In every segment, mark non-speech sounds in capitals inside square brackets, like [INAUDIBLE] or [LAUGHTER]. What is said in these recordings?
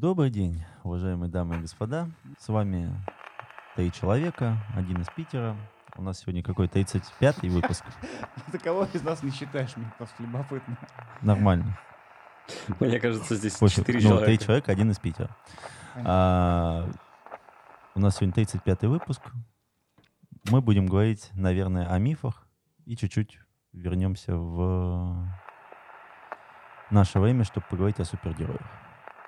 Добрый день, уважаемые дамы и господа. С вами три человека, один из Питера. У нас сегодня какой 35-й выпуск. [LAUGHS] Ты кого из нас не считаешь? Мне просто любопытно. Нормально. Мне кажется, здесь Слушай, четыре ну, три человека. человека, один из Питера. А, у нас сегодня 35-й выпуск. Мы будем говорить, наверное, о мифах и чуть-чуть вернемся в наше время, чтобы поговорить о супергероях.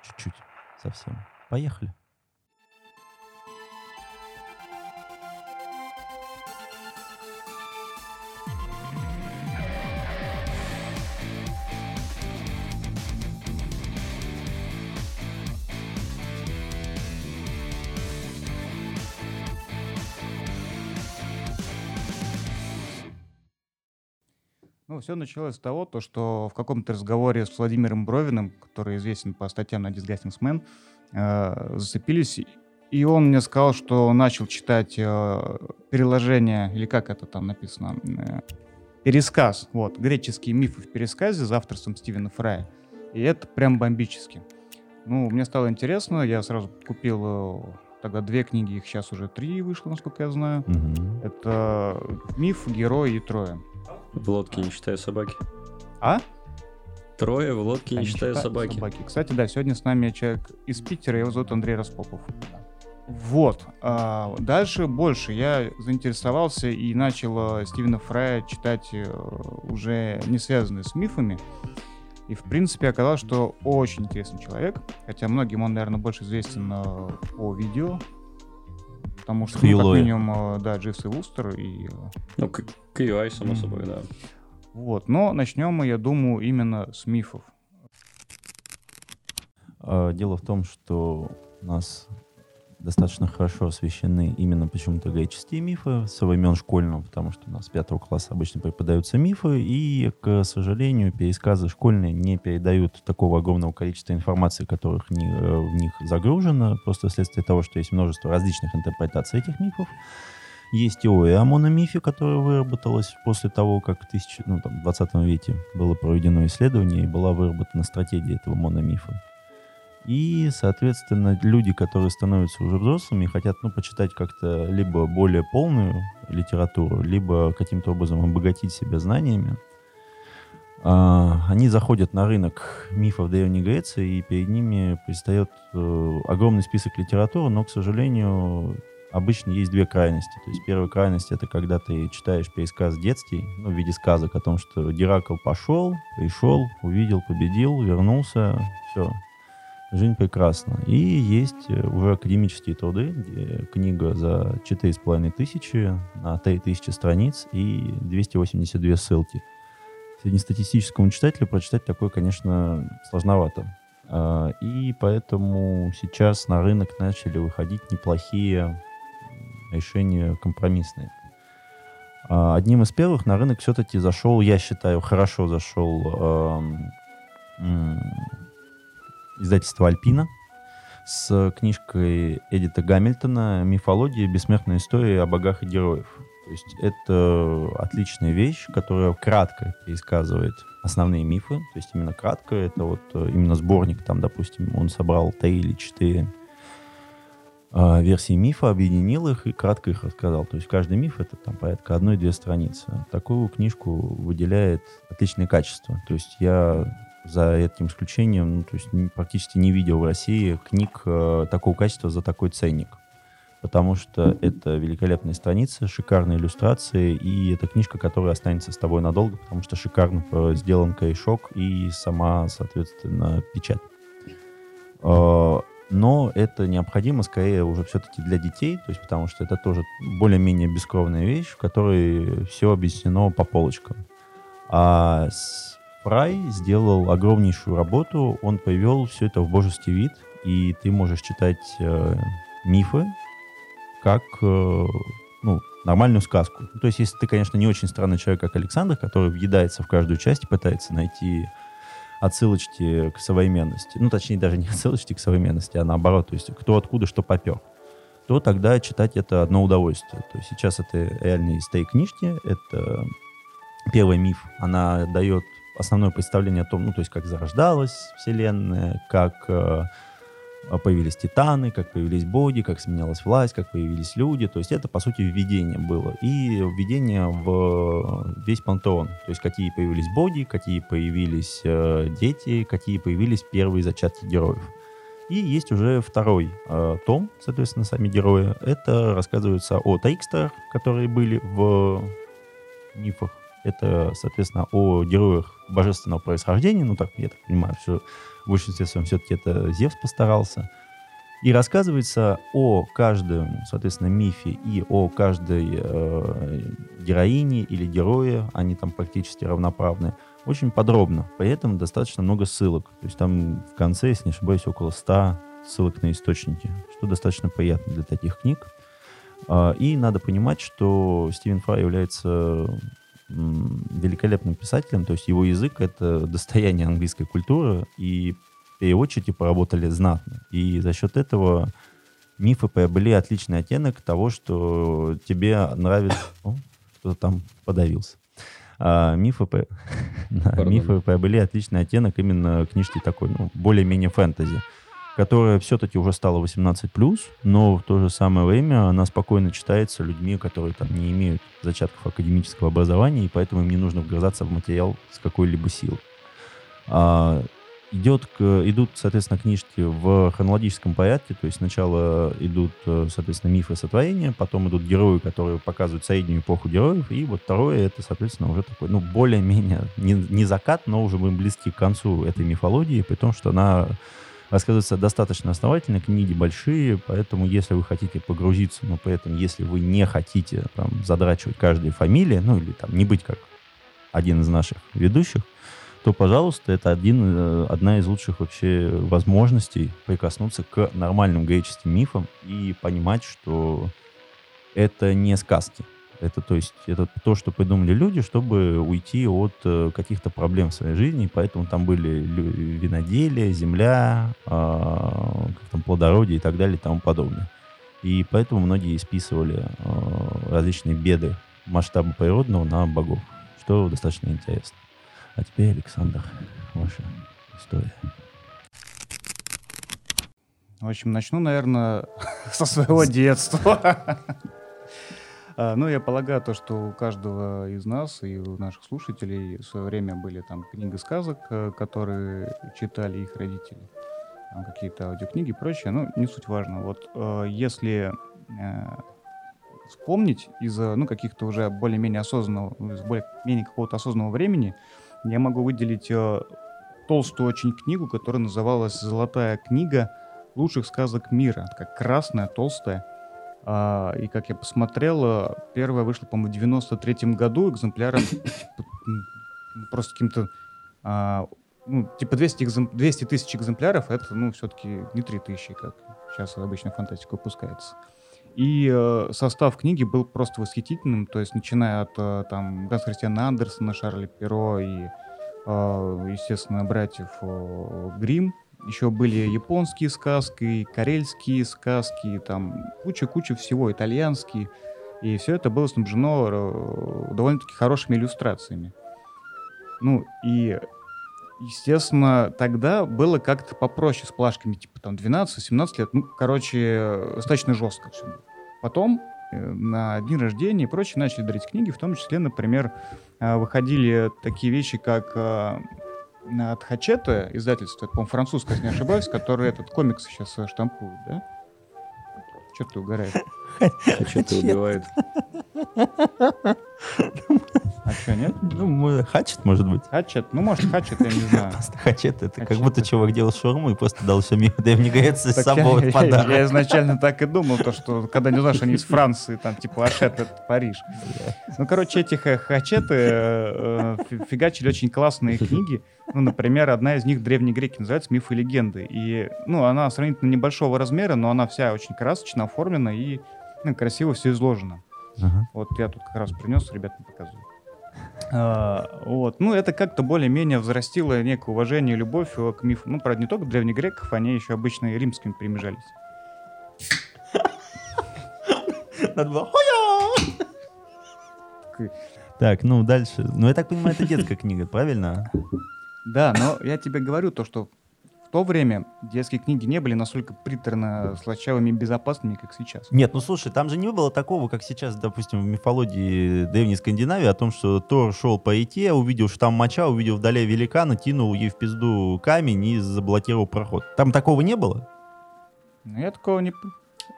Чуть-чуть, совсем. Поехали. Все началось с того, то, что в каком-то разговоре с Владимиром Бровиным, который известен по статьям на Disgusting Man, э, зацепились, и он мне сказал, что начал читать э, переложение, или как это там написано, э, пересказ, вот, греческие мифы в пересказе за авторством Стивена Фрая. И это прям бомбически. Ну, мне стало интересно, я сразу купил э, тогда две книги, их сейчас уже три вышло, насколько я знаю. Мгм. Это «Миф, герой и трое». В лодке не считая собаки. А? Трое в лодке не А, считая счита- собаки. Кстати, да, сегодня с нами человек из Питера, его зовут Андрей Распопов. Вот. а, дальше больше я заинтересовался и начал э, Стивена Фрая читать э, уже не связанные с мифами. И, в принципе, оказалось, что очень интересный человек. Хотя многим он, наверное, больше известен э, по видео. Потому что, ну, как минимум, э, да, Дживс и и э, Ну, к- QI, само Мгм. собой, да. вот. Но начнем мы, я думаю, именно с мифов. А, Дело в том, что у нас достаточно хорошо освещены именно почему-то греческие мифы со времен школьного, потому что у нас с пятого класса обычно преподаются мифы, и, к сожалению, пересказы школьные не передают такого огромного количества информации, которых не- э, в них загружено, просто вследствие того, что есть множество различных интерпретаций этих мифов. Есть теория о мономифе, которая выработалась после того, как в тысячи- ну, там, 20 веке было проведено исследование и была выработана стратегия этого мономифа. И, соответственно, люди, которые становятся уже взрослыми, хотят, ну, почитать как-то либо более полную литературу, либо каким-то образом обогатить себя знаниями, а, они заходят на рынок мифов Древней Греции, и перед ними предстает э, огромный список литературы, но, к сожалению, обычно есть две крайности. То есть первая крайность — это когда ты читаешь пересказ детский, ну, в виде сказок о том, что Геракл пошел, пришел, увидел, победил, вернулся, все, Жизнь прекрасна. И есть э, уже академические труды, книга за 4,5 тысячи на 3000 страниц и 282 ссылки. Среднестатистическому читателю прочитать такое, конечно, сложновато. А, И поэтому сейчас на рынок начали выходить неплохие решения компромиссные. А, Одним из первых на рынок все-таки зашел, я считаю, хорошо зашел м, издательство Альпина с книжкой Эдита Гамильтона «Мифология. Бессмертная история о богах и героев». То есть это отличная вещь, которая кратко пересказывает основные мифы. То есть именно кратко. Это вот э, именно сборник, там, допустим, он собрал три или четыре а, версии мифа, объединил их и кратко их рассказал. То есть каждый миф это там порядка одной-две страницы. Такую книжку выделяет отличное качество. То есть я за этим исключением, ну, то есть практически не видел в России книг э, такого качества за такой ценник. Потому что это великолепные страницы, шикарные иллюстрации, и это книжка, которая останется с тобой надолго, потому что шикарно э, сделан корешок и сама, соответственно, печать. Э, Но это необходимо скорее уже все-таки для детей, то есть потому что это тоже более-менее бескровная вещь, в которой все объяснено по полочкам. А с- Фрай сделал огромнейшую работу, он привел все это в божеский вид, и ты можешь читать э, мифы как э, ну, нормальную сказку. То есть, если ты, конечно, не очень странный человек, как Александр, который въедается в каждую часть и пытается найти отсылочки к современности, ну, точнее, даже не [LAUGHS] отсылочки к современности, а наоборот, то есть кто откуда что попер, то тогда читать это одно удовольствие. То есть сейчас это реальные три книжки, это первый миф, она дает основное представление о том, ну, то есть как зарождалась Вселенная, как э, появились титаны, как появились боги, как сменялась власть, как появились люди. То есть это, по сути, введение было. И введение в весь пантеон. То есть какие появились боги, какие появились э, дети, какие появились первые зачатки героев. И есть уже второй э, том, соответственно, сами герои. Это рассказывается о Тейкстерах, которые были в мифах. Это, соответственно, о героях божественного происхождения. Ну, так, я так понимаю, что в большинстве своем все-таки это Зевс постарался. И рассказывается о каждом, соответственно, мифе и о каждой э, героине или герое, они там практически равноправны, очень подробно. Поэтому достаточно много ссылок. То есть там в конце, если не ошибаюсь, около 100 ссылок на источники, что достаточно приятно для таких книг. Э, и надо понимать, что Стивен Фрай является великолепным писателем, то есть его язык — это достояние английской культуры, и переводчики поработали знатно. И за счет этого мифы приобрели отличный оттенок того, что тебе нравится... [COUGHS] О, кто-то там подавился. А, мифы, [LAUGHS] мифы приобрели отличный оттенок именно книжки такой, ну, более-менее фэнтези которая все-таки уже стала 18+, но в то же самое время она спокойно читается людьми, которые там не имеют зачатков академического образования, и поэтому им не нужно вгрызаться в материал с какой-либо силой. А, идет к, идут, соответственно, книжки в хронологическом порядке, то есть сначала идут, соответственно, мифы сотворения, потом идут герои, которые показывают среднюю эпоху героев, и вот второе, это, соответственно, уже такой, ну, более-менее, не, не закат, но уже мы близки к концу этой мифологии, при том, что она рассказывается достаточно основательно, книги большие, поэтому если вы хотите погрузиться, но при этом, если вы не хотите там, задрачивать каждой фамилии, ну или там не быть как один из наших ведущих, то, пожалуйста, это один, э, одна из лучших вообще возможностей прикоснуться к нормальным греческим мифам и понимать, что это не сказки. Это, то есть, это то, что придумали люди, чтобы уйти от э, каких-то проблем в своей жизни. Поэтому там были виноделие, земля, э, как там, плодородие и так далее и тому подобное. И поэтому многие списывали э, различные беды масштаба природного на богов, что достаточно интересно. А теперь, Александр, ваша история. В общем, начну, наверное, [LAUGHS] со своего детства. А, ну, я полагаю, то, что у каждого из нас и у наших слушателей в свое время были там книги сказок, э, которые читали их родители, какие-то аудиокниги и прочее. Ну, не суть важно. Вот э, если э, вспомнить из ну, каких-то уже более-менее осознанного, ну, из более-менее какого-то осознанного времени, я могу выделить толстую очень книгу, которая называлась «Золотая книга лучших сказок мира». Такая красная, толстая. А, и как я посмотрел, первая вышла, по-моему, в 93 году экземпляром просто каким-то а, ну, типа 200, экзем... 200 тысяч экземпляров, это, ну, все-таки не 3000, как сейчас обычно фантастика выпускается. И э, состав книги был просто восхитительным, то есть начиная от э, там Ганс Христиана Андерсона, Шарля Перо и, э, естественно, братьев э, Грим, еще были японские сказки, карельские сказки, там куча-куча всего, итальянские. И все это было снабжено э, довольно-таки хорошими иллюстрациями. Ну, и, естественно, тогда было как-то попроще с плашками, типа там 12-17 лет. Ну, короче, достаточно жестко все было. Потом э, на день рождения и прочее начали дарить книги, в том числе, например, э, выходили такие вещи, как от Хачета издательство, это, по-моему, французское, если не ошибаюсь, который этот комикс сейчас э, штампует, да? Что ты угораешь? Хачет убивает. Ну, хачет, может быть. Хачет? Ну, может, хачет, я не [LAUGHS] знаю. Просто хачет, это как будто чувак делал шаурму и просто дал все Древней Греции с собой подарок. Я изначально так и думал, то, что когда не знаешь, они из Франции, там, типа, Ашет, это Париж. Ну, короче, эти хачеты э, э, фигачили очень классные книги. Ну, например, одна из них «Древние греки» называется «Мифы и легенды». И, ну, она сравнительно небольшого размера, но она вся очень красочно оформлена и ну, красиво все изложено. Ага. Вот я тут как раз принес, ребятам показываю. А, вот. Ну, это как-то более-менее взрастило некое уважение и любовь к мифу. Ну, правда, не только древних греков, они еще обычно и римскими примежались. Надо было Так, ну дальше. Ну, я так понимаю, это детская книга, правильно? Да, но я тебе говорю то, что то время детские книги не были настолько приторно слащавыми и безопасными, как сейчас. Нет, ну слушай, там же не было такого, как сейчас, допустим, в мифологии древней Скандинавии, о том, что Тор шел по реке, увидел, что там моча, увидел вдали великана, кинул ей в пизду камень и заблокировал проход. Там такого не было? Ну, я такого не...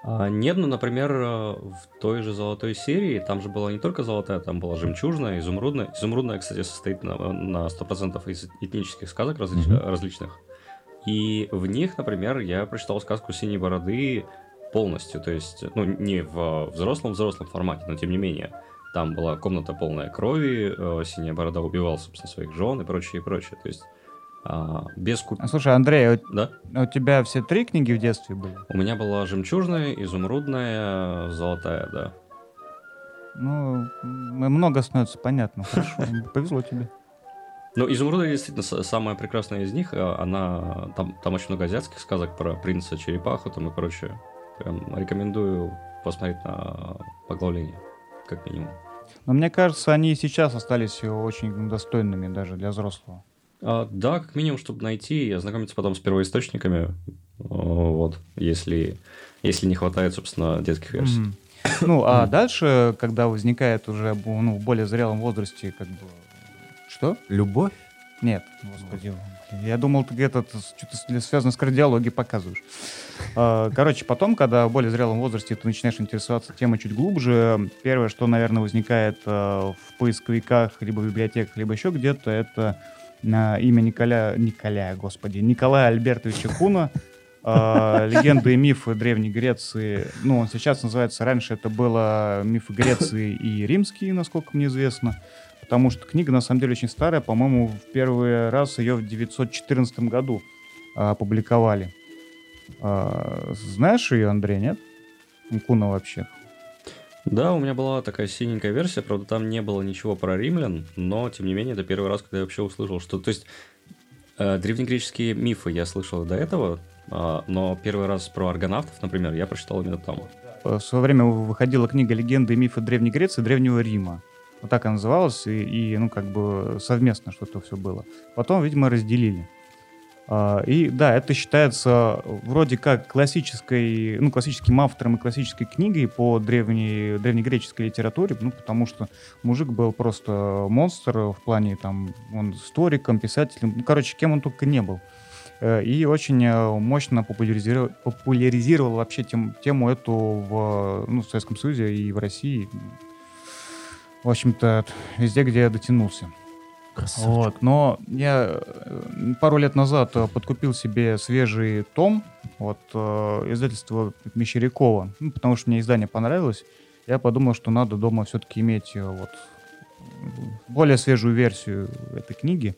А, нет, ну, например, э, в той же золотой серии там же была не только золотая, там была жемчужная, изумрудная. Изумрудная, кстати, состоит на, на 100% из этнических сказок различ, mm-hmm. различных. И в них, например, я прочитал сказку «Синей бороды» полностью, то есть, ну, не в взрослом-взрослом формате, но тем не менее. Там была комната полная крови, э, Синяя борода убивал, собственно, своих жен и прочее, и прочее. То есть а, без куп... А, слушай, Андрей, а да? у тебя все три книги в детстве были? У меня была жемчужная, изумрудная, золотая, да. Ну, много становится понятно. Хорошо, [LAUGHS] повезло тебе. Ну, изумрудная действительно самая прекрасная из них. А, она там, там очень много азиатских сказок про принца, черепаху там и прочее. Прям рекомендую посмотреть на поглавление, как минимум. Но мне кажется, они и сейчас остались очень достойными даже для взрослого. А, да, как минимум, чтобы найти и ознакомиться потом с первоисточниками, вот, если, если не хватает, собственно, детских версий. Mm-hmm. Ну, а дальше, когда возникает уже ну, в более зрелом возрасте, как бы... Что? Любовь? Нет, господи. Я думал, ты где-то что-то связано с кардиологией показываешь. [LAUGHS] А, короче, потом, когда в более зрелом возрасте ты начинаешь интересоваться темой чуть глубже, первое, что, наверное, возникает а, в поисковиках, либо в библиотеках, либо еще где-то, это на имя Николя, Николя, господи, Николая Альбертовича Куна, э, легенды и мифы Древней Греции. Ну, он сейчас называется, раньше это было мифы Греции и римские, насколько мне известно. Потому что книга, на самом деле, очень старая. По-моему, в первый раз ее в 914 году э, опубликовали. Э, знаешь ее, Андрей, нет? Куна вообще. Да, у меня была такая синенькая версия, правда, там не было ничего про римлян, но, тем не менее, это первый раз, когда я вообще услышал, что... То есть, э, древнегреческие мифы я слышал до этого, э, но первый раз про аргонавтов, например, я прочитал именно там. В свое время выходила книга «Легенды и мифы Древней Греции и Древнего Рима». Вот так она называлась, и, и ну, как бы совместно что-то все было. Потом, видимо, разделили. А, и да, это считается вроде как классической, ну, классическим автором и классической книгой по древней, древнегреческой литературе, ну, потому что мужик был просто монстр в плане, там, он историком, писателем, ну, короче, кем он только не был. Э, и очень э, мощно популяризировал, популяризировал вообще тем, тему эту в, ну, в Советском Союзе и в России. В общем-то, везде, где я дотянулся. Красавчик. Вот, но я э, пару лет назад э, подкупил себе свежий том от э, издательства Мещерякова, ну, потому что мне издание понравилось. Я подумал, что надо дома все-таки иметь вот более свежую версию этой книги.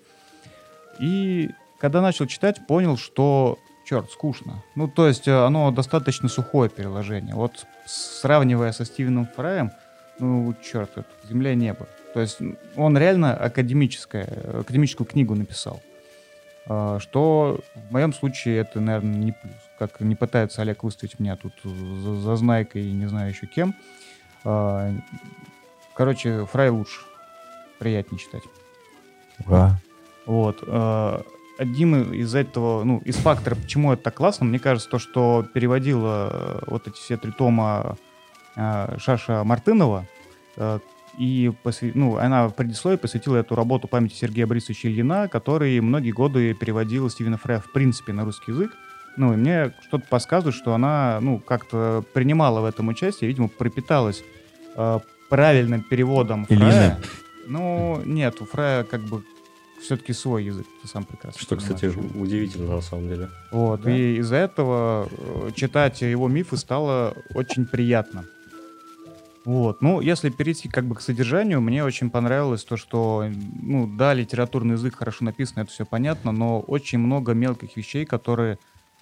И когда начал читать, понял, что, черт, скучно. Ну, то есть оно достаточно сухое переложение. Вот сравнивая со Стивеном Фраем, ну, черт, это земля и небо. То есть он реально академическое, академическую книгу написал. А, что в моем случае это, наверное, не плюс. Как не пытается Олег выставить меня тут за, за знайкой и не знаю еще кем. А, короче, Фрай лучше. Приятнее читать. Ура. Вот. А, один из этого, ну, из факторов, почему это так классно, мне кажется, то, что переводила вот эти все три тома Шаша Мартынова, и посвя... ну, она в предисловии посвятила эту работу памяти Сергея Борисовича Ильина, который многие годы переводил Стивена Фрея в принципе на русский язык. Ну, и мне что-то подсказывает, что она, ну, как-то принимала в этом участие, видимо, пропиталась э, правильным переводом Ильина. Фрая. Ну, нет, у Фрая как бы все-таки свой язык, ты сам прекрасно Что, понимаешь. кстати, удивительно на самом деле. Вот, да? и из-за этого э, читать его мифы стало очень приятно. Вот. Ну, если перейти как бы к содержанию, мне очень понравилось то, что, ну, да, литературный язык хорошо написан, это все понятно, но очень много мелких вещей, которые,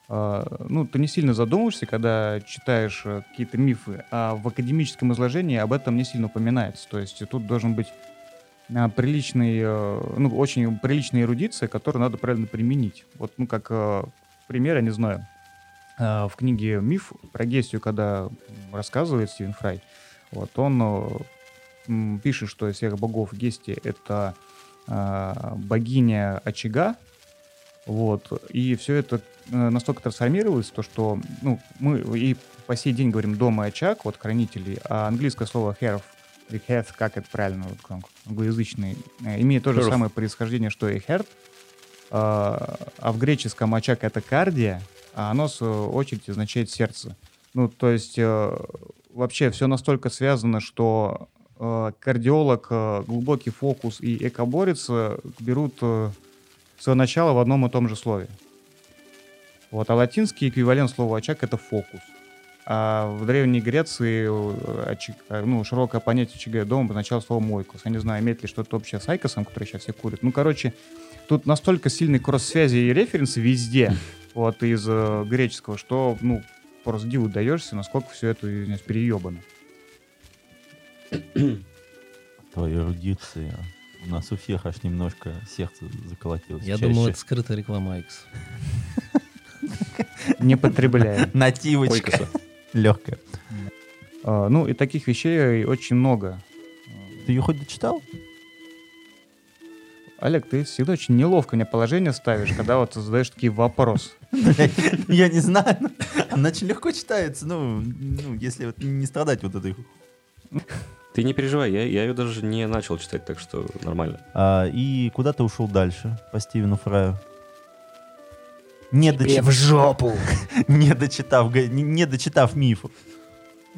э, ну, ты не сильно задумываешься, когда читаешь э, какие-то мифы, а в академическом изложении об этом не сильно упоминается. То есть тут должен быть э, приличный, э, ну, очень приличная эрудиция, которую надо правильно применить. Вот, ну, как э, пример, я не знаю, э, в книге «Миф» про Гестию, когда рассказывает Стивен Фрай, вот он э, пишет, что из всех богов Гести это э, богиня очага, Вот. И все это э, настолько трансформировалось, то, что ну, мы и по сей день говорим дом и очаг, вот хранители, а английское слово или have, как это правильно, вот, как англоязычный, э, имеет то же Hearth. самое происхождение, что и heart, а а в греческом очаг это кардия, а оно, в свою очередь, означает сердце. Ну, то есть э, вообще все настолько связано, что э, кардиолог, э, глубокий фокус и экоборец э, берут э, свое начало в одном и том же слове. Вот, а латинский эквивалент слова очаг это фокус. А в Древней Греции э, очаг- э, ну, широкое понятие очага дома обозначало слово мойкус. Я не знаю, имеет ли что-то общее с айкосом, который сейчас все курят. Ну, короче, тут настолько сильный кросс-связи и референсы везде, [LAUGHS] вот, из э, греческого, что, ну, просто диву даешься, насколько все это извиняюсь, переебано. Твоя эрудиция. У нас у всех аж немножко сердце заколотилось. Я чаще. думаю, это скрытая реклама Айкс. [LAUGHS] Не потребляем. [LAUGHS] Нативочка. Легкая. А, Ну, и таких вещей очень много. Ты ее хоть дочитал? Олег, ты всегда очень неловко мне положение ставишь, когда вот задаешь такие вопросы. Я не знаю. Она очень легко читается. Ну, ну, если вот не страдать вот этой... Ты не переживай, я, я ее даже не начал читать, так что нормально. А, и куда ты ушел дальше по Стивену Фраю? Не, дочи- жопу! [LAUGHS] не дочитав, не, не дочитав миф.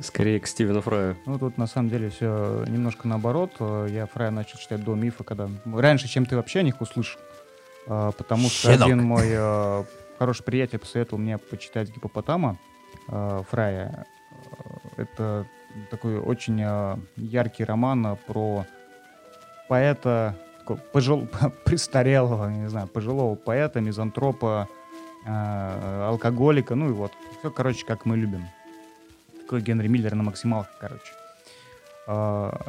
Скорее к Стивену Фраю. Ну, тут на самом деле все немножко наоборот. Я Фрая начал читать до мифа, когда... Раньше, чем ты вообще о них услышал. А, Потому что Щенок. один мой э, хороший приятель посоветовал мне почитать гипопотама э, Фрая. Э, Это такой очень яркий роман про поэта, такого пожил- [LAUGHS] престарелого, не знаю, пожилого поэта, мизантропа, алкоголика, ну и вот. Все, короче, как мы любим. Такой Генри Миллер на максималках, короче. А,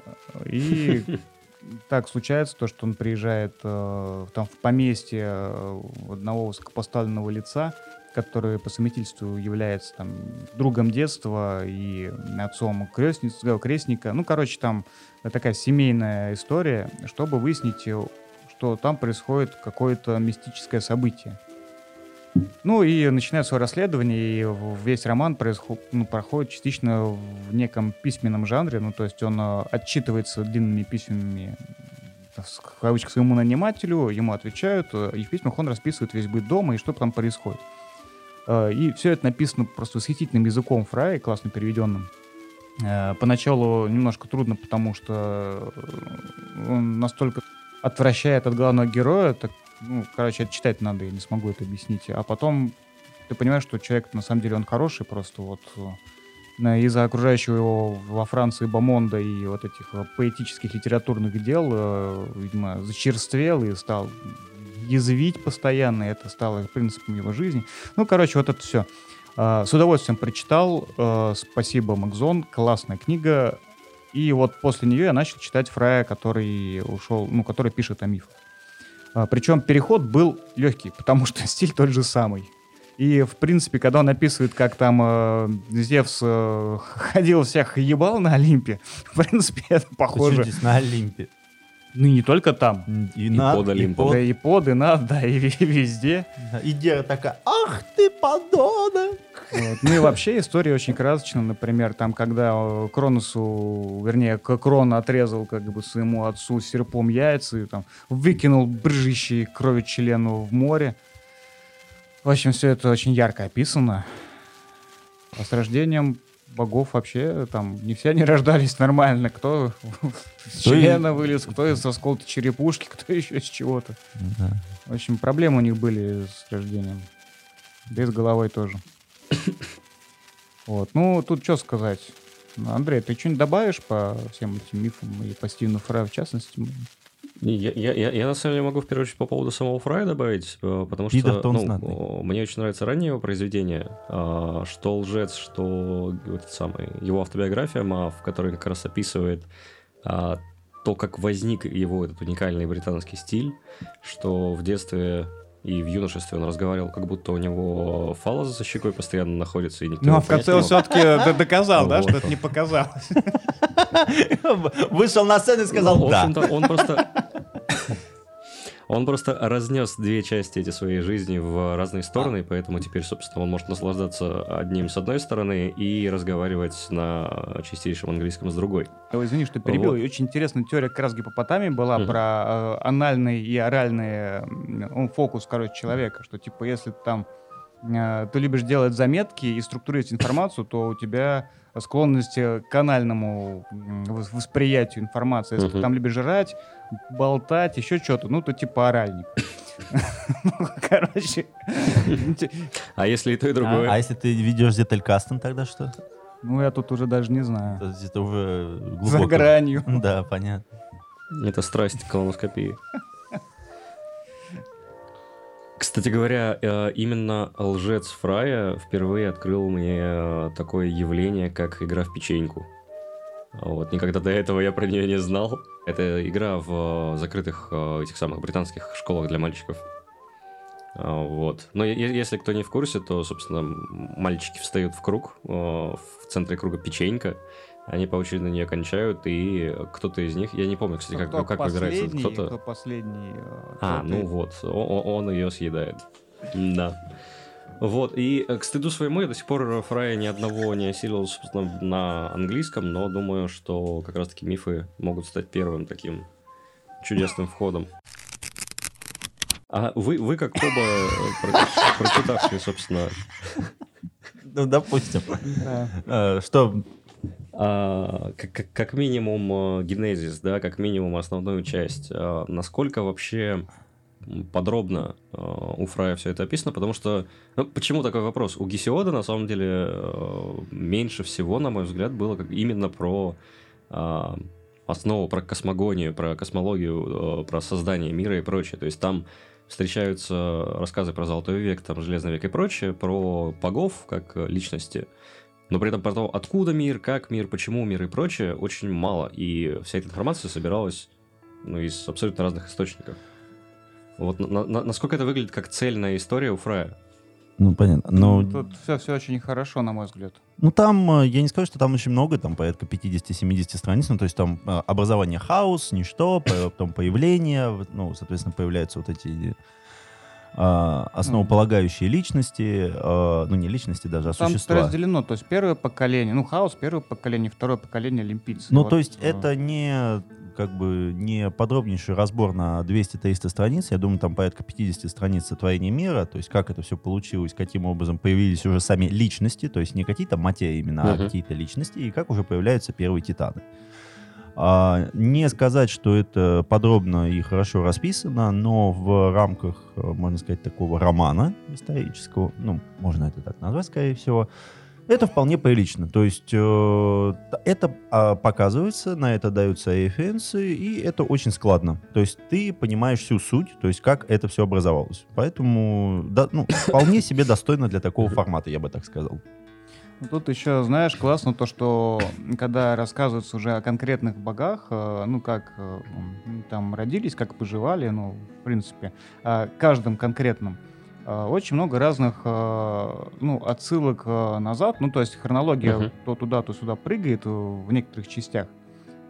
И [LAUGHS] так случается то, что он приезжает э, там в поместье э, одного высокопоставленного лица, который по совместительству является там другом детства и отцом крестницы, э, крестника. Ну, короче, там такая семейная история, чтобы выяснить, что там происходит какое-то мистическое событие. Ну и начинает свое расследование, и весь роман происход- ну, проходит частично в неком письменном жанре, ну то есть он э, отчитывается длинными письмами в кавычках своему нанимателю, ему отвечают, э, и в письмах он расписывает весь быт дома и что там происходит. Э, И все это написано просто восхитительным языком Фрая, классно переведенным. Поначалу немножко трудно, потому что э, он настолько отвращает от главного героя, так, ну, короче, это читать надо, я не смогу это объяснить. А потом ты понимаешь, что человек на самом деле он хороший, просто вот э, из-за окружающего его во Франции бомонда и вот этих э, поэтических литературных дел, э, видимо, зачерствел и стал язвить постоянно, это стало принципом его жизни. Ну, короче, вот это все. С удовольствием прочитал. Спасибо, Макзон. Классная книга. И вот после нее я начал читать Фрая, который ушел, ну, который пишет о мифах. А, Причем переход был легкий, потому что [LAUGHS] стиль тот же самый. И, в принципе, когда он описывает, как там э, Зевс э, [LAUGHS] ходил всех ебал на Олимпе, [LAUGHS] в принципе, это похоже. Здесь на Олимпе? Ну, и не только там. И, И над, под Олимпом. под. Да и под, и над, да, и ве- везде. И Гера такая, ах ты подонок! Вот. Ну и вообще история очень красочная. Например, там, когда э, Кроносу, вернее, Крон отрезал как бы своему отцу серпом яйца и там выкинул брыжущий кровью члену в море. В общем, все это очень ярко описано. А с рождением богов вообще там не все они [LAUGHS] рождались нормально. Кто с члена вылез, кто из осколка черепушки, кто еще из чего-то. Да. В общем, проблемы у них были с рождением. Да и с головой тоже. [COUGHS] Вот. Ну, тут что сказать. Андрей, ты что-нибудь добавишь по всем этим мифам и по Стивену Фраю в частности? Я, я, я, я, на самом деле могу в первую очередь по поводу самого Фрая добавить, э, потому что ну, знатный. мне очень нравится раннее его произведение, а, что лжец, что этот самый его автобиография Мав, в которой как раз описывает а, то, как возник его этот уникальный британский стиль, что в детстве и в юношестве он разговаривал, как будто у него фалос за щекой постоянно находится, и никто Ну, а в конце он все-таки доказал, да, что это не показалось. Вышел на сцену и сказал Ну, в да. общем-то, он просто... Он просто разнес две части эти своей жизни в разные стороны, а. поэтому теперь, собственно, он может наслаждаться одним с одной стороны и разговаривать на чистейшем английском с другой. Ой, извини, что перебил. Вот. Очень интересная теория как раз гипопотамии была угу. про э, анальный и оральный э, фокус, короче, человека, что типа если там э, ты любишь делать заметки и структурировать информацию, то у тебя склонность к канальному восприятию информации. Если uh-huh. ты там любишь жрать, болтать, еще что-то, ну, то типа оральник. [LAUGHS] Короче. А если и то, и другое? А если ты ведешь деталькастом, тогда что? Ну, я тут уже даже не знаю. Это уже глубоко. За гранью. [LAUGHS] Да, понятно. Это страсть к колоноскопии. Кстати говоря, э, именно лжец Фрая впервые открыл мне э, такое явление, как игра в печеньку. Вот, никогда до этого я про нее не знал. Это игра в э, закрытых этих самых британских школах для мальчиков. Вот. Но если кто не в курсе, то, собственно, мальчики встают в круг, в центре круга печенька, они по очереди на нее кончают, и кто-то из них, я не помню, кстати, как, кто как выбирается кто-то. Кто последний. Э, а, ну вот, он, он ее съедает. Да. Вот, и к стыду своему я до сих пор Фрая ни одного не осилил, собственно, на английском, но думаю, что как раз-таки мифы могут стать первым таким чудесным входом. А вы, вы как оба э, прочитавшие, собственно... Ну, допустим. Э, что а, как, как минимум э, генезис, да, как минимум основную часть. А, насколько вообще подробно э, у Фрая все это описано, потому что... Ну, почему такой вопрос? У Гесиода, на самом деле, э, меньше всего, на мой взгляд, было как именно про а, основу, про космогонию, про космологию, про создание мира и прочее. То есть там встречаются рассказы про Золотой век, там, Железный век и прочее, про богов как личности – но при этом про то, откуда мир, как мир, почему мир и прочее, очень мало. И вся эта информация собиралась ну, из абсолютно разных источников. Вот на, на, насколько это выглядит как цельная история у Фрая? Ну, понятно. Но... Ну, тут все, все очень хорошо, на мой взгляд. Ну, там, э, я не скажу, что там очень много, там порядка 50-70 страниц, ну, то есть там э, образование хаос, ничто, потом появление, ну, соответственно, появляются вот эти а, основополагающие личности, а, ну не личности даже, а Там существа. разделено, то есть первое поколение, ну хаос первое поколение, второе поколение олимпийцев. Ну вот. то есть это не как бы не подробнейший разбор на 200-300 страниц, я думаю, там порядка 50 страниц сотворения мира, то есть как это все получилось, каким образом появились уже сами личности, то есть не какие-то материи именно, uh-huh. а какие-то личности, и как уже появляются первые титаны. А, не сказать, что это подробно и хорошо расписано, но в рамках, э, можно сказать, такого романа исторического, ну, можно это так назвать, скорее всего, это вполне прилично. То есть э, это э, показывается, на это даются референсы, и это очень складно. То есть ты понимаешь всю суть, то есть как это все образовалось. Поэтому да, ну, вполне себе достойно для такого формата, я бы так сказал. Ну, тут еще, знаешь, классно то, что когда рассказывается уже о конкретных богах, э, ну, как э, там родились, как поживали, ну, в принципе, о каждом конкретном, э, очень много разных, ну, отсылок назад, ну, то есть хронология uh-huh. то туда, то сюда прыгает в некоторых частях,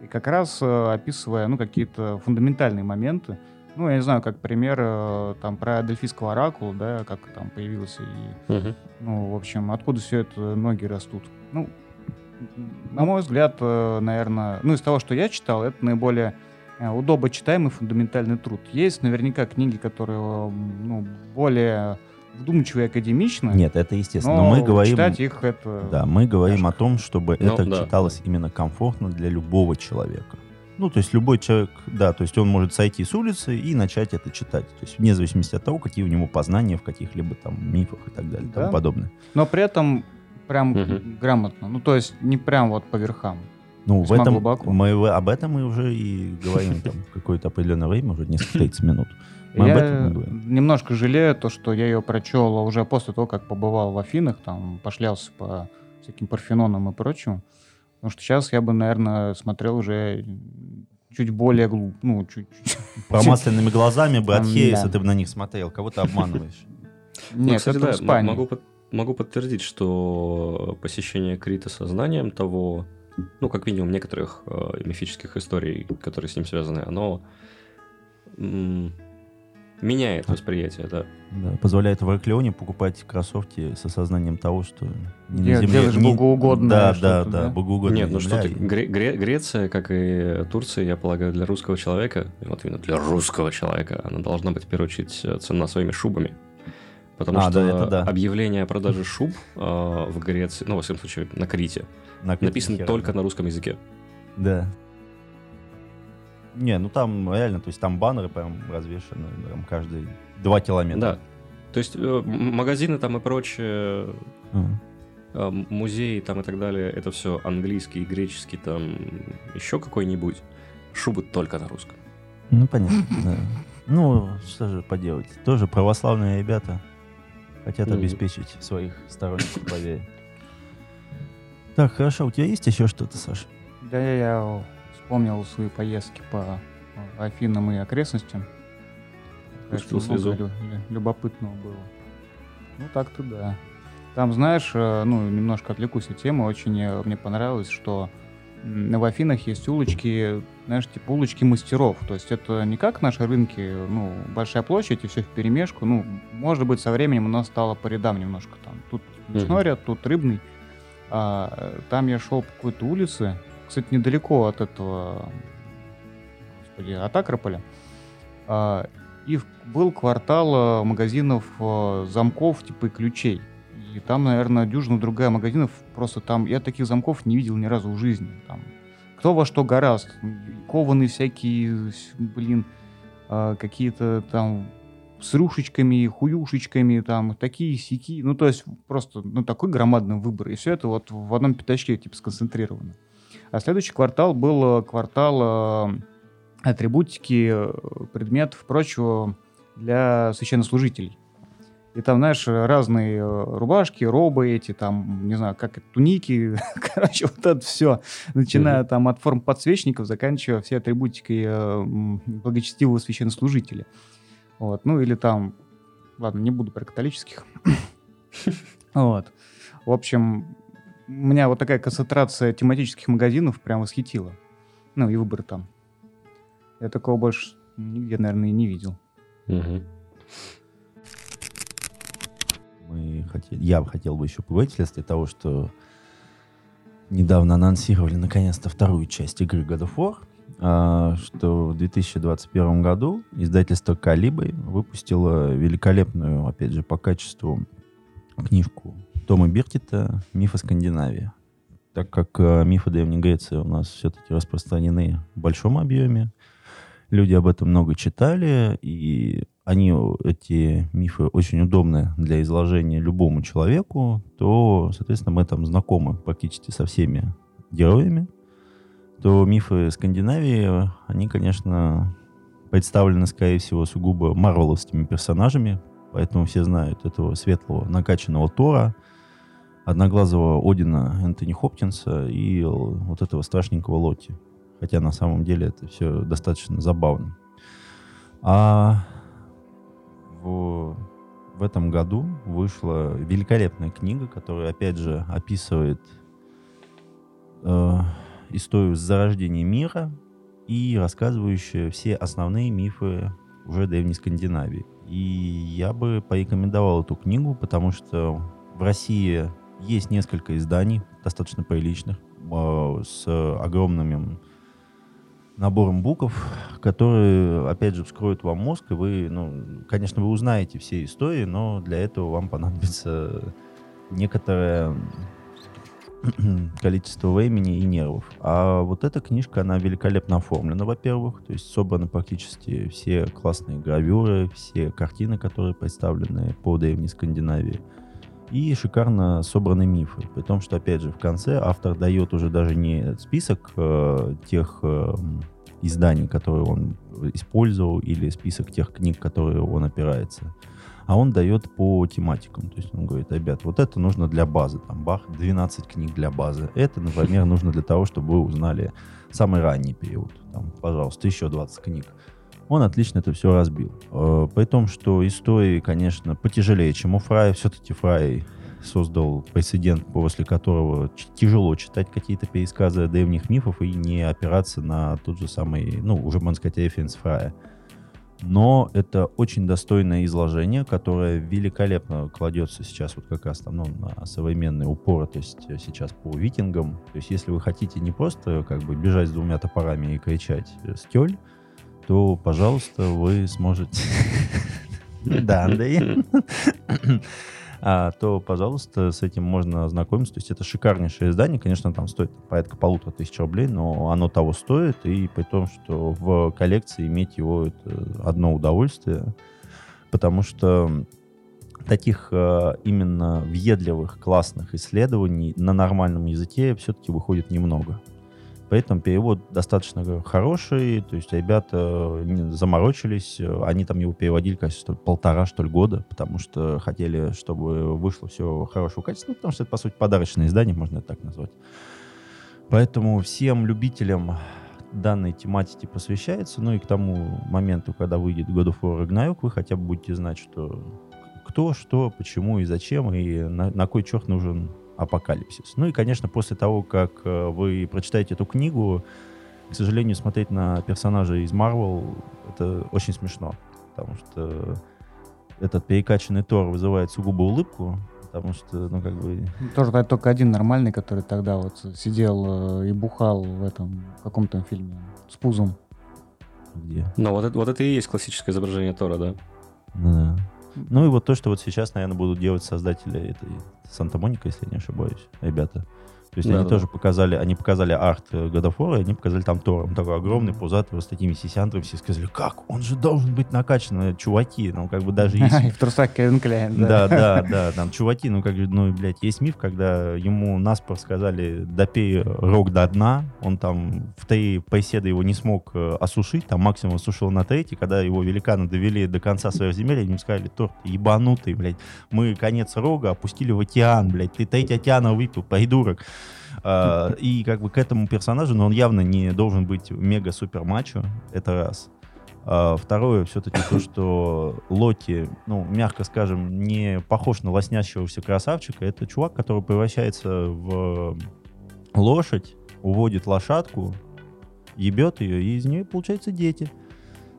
и как раз описывая, ну, какие-то фундаментальные моменты, ну, я не знаю, как пример э, там про Дельфийского оракула, да, как там появился и, угу. ну, в общем, откуда все это ноги растут. Ну, на мой взгляд, э, наверное, ну, из того, что я читал, это наиболее э, удобно читаемый фундаментальный труд. Есть наверняка книги, которые, ну, более вдумчиво и академично. Нет, это естественно. Но, но мы говорим... Читать их это... Да, мы говорим тяжко. о том, чтобы ну, это да. читалось именно комфортно для любого человека. Ну, то есть любой человек, да, то есть он может сойти с улицы и начать это читать. То есть вне зависимости от того, какие у него познания в каких-либо там мифах и так далее и да. тому подобное. Но при этом прям угу. грамотно. Ну, то есть не прям вот по верхам. Ну, в этом, мы об этом мы уже и говорим там какое-то определенное время, уже несколько [LAUGHS] 30 минут. Мы я немножко жалею то, что я ее прочел уже после того, как побывал в Афинах, там пошлялся по всяким парфенонам и прочему. Потому что сейчас я бы, наверное, смотрел уже чуть более глуп, ну, чуть... Промасленными глазами бы от Хейса ты бы на них смотрел. Кого ты обманываешь? [LAUGHS] Нет, кстати, это да, могу, могу подтвердить, что посещение Крита сознанием того, ну, как минимум, некоторых э, мифических историй, которые с ним связаны, оно м- Меняет восприятие, да. Да, позволяет в Ираклионе покупать кроссовки с осознанием того, что не Дел, на земле... Делаешь не... богоугодное Да, да, да, да, богоугодное Нет, ну что ты, Гре- Гре- Греция, как и Турция, я полагаю, для русского человека, вот именно для русского человека, она должна быть, в первую очередь, цена своими шубами. Потому а, что да, это да. объявление о продаже шуб э, в Греции, ну, во всяком случае, на Крите, на Крите написано хера, только да. на русском языке. Да. Не, ну там реально, то есть там баннеры прям развешаны прям каждый два километра. Да. То есть э, магазины там и прочее, э, музеи там и так далее, это все английский, греческий, там еще какой-нибудь. Шубы только на русском. Ну, понятно, [LAUGHS] да. Ну, что же поделать. Тоже православные ребята хотят обеспечить своих сторонников поверь. Так, хорошо, у тебя есть еще что-то, Саша? Да, я вспомнил свои поездки по Афинам и окрестностям. Пустил слезу. Лю- любопытного было. Ну, так-то да. Там, знаешь, э, ну, немножко отвлекусь от темы, очень э, мне понравилось, что в Афинах есть улочки, знаешь, типа улочки мастеров. То есть это не как наши рынки, ну, большая площадь и все в перемешку. Ну, может быть, со временем у нас стало по рядам немножко там. Тут мясной ряд, тут рыбный. А, там я шел по какой-то улице, кстати, недалеко от этого, господи, от Акрополя. А, и был квартал э, магазинов э, замков типа и ключей. И там, наверное, дюжина другая магазинов. Просто там я таких замков не видел ни разу в жизни. Там кто во что гораст. Кованые всякие, блин, э, какие-то там с рюшечками, хуюшечками, там, такие сики. Ну, то есть просто, ну, такой громадный выбор. И все это вот в одном пятачке, типа, сконцентрировано. А следующий квартал был квартал атрибутики э, предметов, прочего для священнослужителей. И там, знаешь, разные э, рубашки, робы эти, там, не знаю, как это, туники, [LAUGHS] короче, вот это все, начиная там от форм подсвечников, заканчивая все атрибутикой э, благочестивого священнослужителя. Вот, ну или там, ладно, не буду про католических. [LAUGHS] Вот. В общем, меня вот такая концентрация тематических магазинов прям восхитила. Ну и выбор там. Я такого больше нигде, наверное, и не видел. Угу. Мы хотели, я бы хотел бы еще поговорить вследствие того, что недавно анонсировали наконец-то вторую часть игры God of War, а, что в 2021 году издательство Калибы выпустило великолепную, опять же, по качеству книжку Тома Биркета «Мифы Скандинавии». Так как э, мифы Древней Греции у нас все-таки распространены в большом объеме, Люди об этом много читали, и они, эти мифы, очень удобны для изложения любому человеку, то, соответственно, мы там знакомы практически со всеми героями, то мифы Скандинавии, они, конечно, представлены, скорее всего, сугубо марвеловскими персонажами, поэтому все знают этого светлого, накачанного Тора, одноглазого Одина Энтони Хопкинса и вот этого страшненького Лоти. Хотя на самом деле это все достаточно забавно. А в, в этом году вышла великолепная книга, которая, опять же, описывает э, историю зарождения мира и рассказывающая все основные мифы уже древней Скандинавии. И я бы порекомендовал эту книгу, потому что в России есть несколько изданий, достаточно приличных, э, с огромными набором букв, которые, опять же, вскроют вам мозг, и вы, ну, конечно, вы узнаете все истории, но для этого вам понадобится некоторое количество времени и нервов. А вот эта книжка, она великолепно оформлена, во-первых, то есть собраны практически все классные гравюры, все картины, которые представлены по древней Скандинавии и шикарно собраны мифы. При том, что, опять же, в конце автор дает уже даже не список э, тех э, изданий, которые он использовал, или список тех книг, которые он опирается, а он дает по тематикам. То есть он говорит, ребят, вот это нужно для базы, там, бах, 12 книг для базы. Это, например, [LAUGHS] нужно для того, чтобы вы узнали самый ранний период. Там, пожалуйста, еще 20 книг он отлично это все разбил. Э, при том, что истории, конечно, потяжелее, чем у Фрая. Все-таки Фрай создал прецедент, после которого тяжело читать какие-то пересказы древних мифов и не опираться на тот же самый, ну, уже, можно сказать, референс Фрая. но это очень достойное изложение, которое великолепно кладется сейчас вот как раз там, ну, на современный упор, то есть э, сейчас по викингам. То есть если вы хотите не просто как бы бежать с двумя топорами и кричать э, «Стёль», то, пожалуйста, вы сможете... [LAUGHS] Да, Андрей. а, то, пожалуйста, с этим можно ознакомиться. То есть это шикарнейшее издание. Конечно, там стоит порядка полутора тысяч рублей, но оно того стоит. И при том, что в коллекции иметь его это одно удовольствие. Потому что таких э, именно въедливых, классных исследований на нормальном языке все-таки выходит немного. Поэтому перевод достаточно хороший, то есть ребята заморочились, они там его переводили, кажется, полтора, что ли, года, потому что хотели, чтобы вышло все хорошего качества, ну, потому что это, по сути, подарочное издание, можно это так назвать. Поэтому всем любителям данной тематики посвящается, ну и к тому моменту, когда выйдет God of War Ragnarok, вы хотя бы будете знать, что кто, что, почему и зачем, и на, на кой черт нужен апокалипсис. Ну и, конечно, после того, как э, вы прочитаете эту книгу, к сожалению, смотреть на персонажей из Марвел это очень смешно, потому что этот перекачанный Тор вызывает сугубо улыбку, потому что, ну, как бы... Тоже только один нормальный, который тогда вот сидел э, и бухал в этом каком-то фильме с пузом. Где? Ну, вот это, вот это и есть классическое изображение Тора, да? Да. Ну и вот то, что вот сейчас, наверное, будут делать создатели этой Санта-Моника, если я не ошибаюсь, ребята. То есть да, они да. тоже показали, они показали арт War, и они показали там Тора. Он такой огромный, пузатый, вот с такими сисянтрами. Все сказали, как? Он же должен быть накачан. Чуваки, ну как бы даже есть... [LAUGHS] И в трусах Кевин Кляйн, да. Да, да, [LAUGHS] да. Там чуваки, ну как же, ну, блядь, есть миф, когда ему наспор сказали, допей рог до дна, он там в три поседа его не смог э, осушить, там максимум осушил на третий, когда его великаны довели до конца своего земель, они ему сказали, торт, ебанутый, блядь, мы конец рога опустили в океан, блядь, ты треть океана выпил, придурок. А, и как бы к этому персонажу, но он явно не должен быть мега-супер мачо, это раз. А, второе, все-таки то, что Локи, ну, мягко скажем, не похож на лоснящегося красавчика. Это чувак, который превращается в лошадь, уводит лошадку, ебет ее, и из нее получаются дети.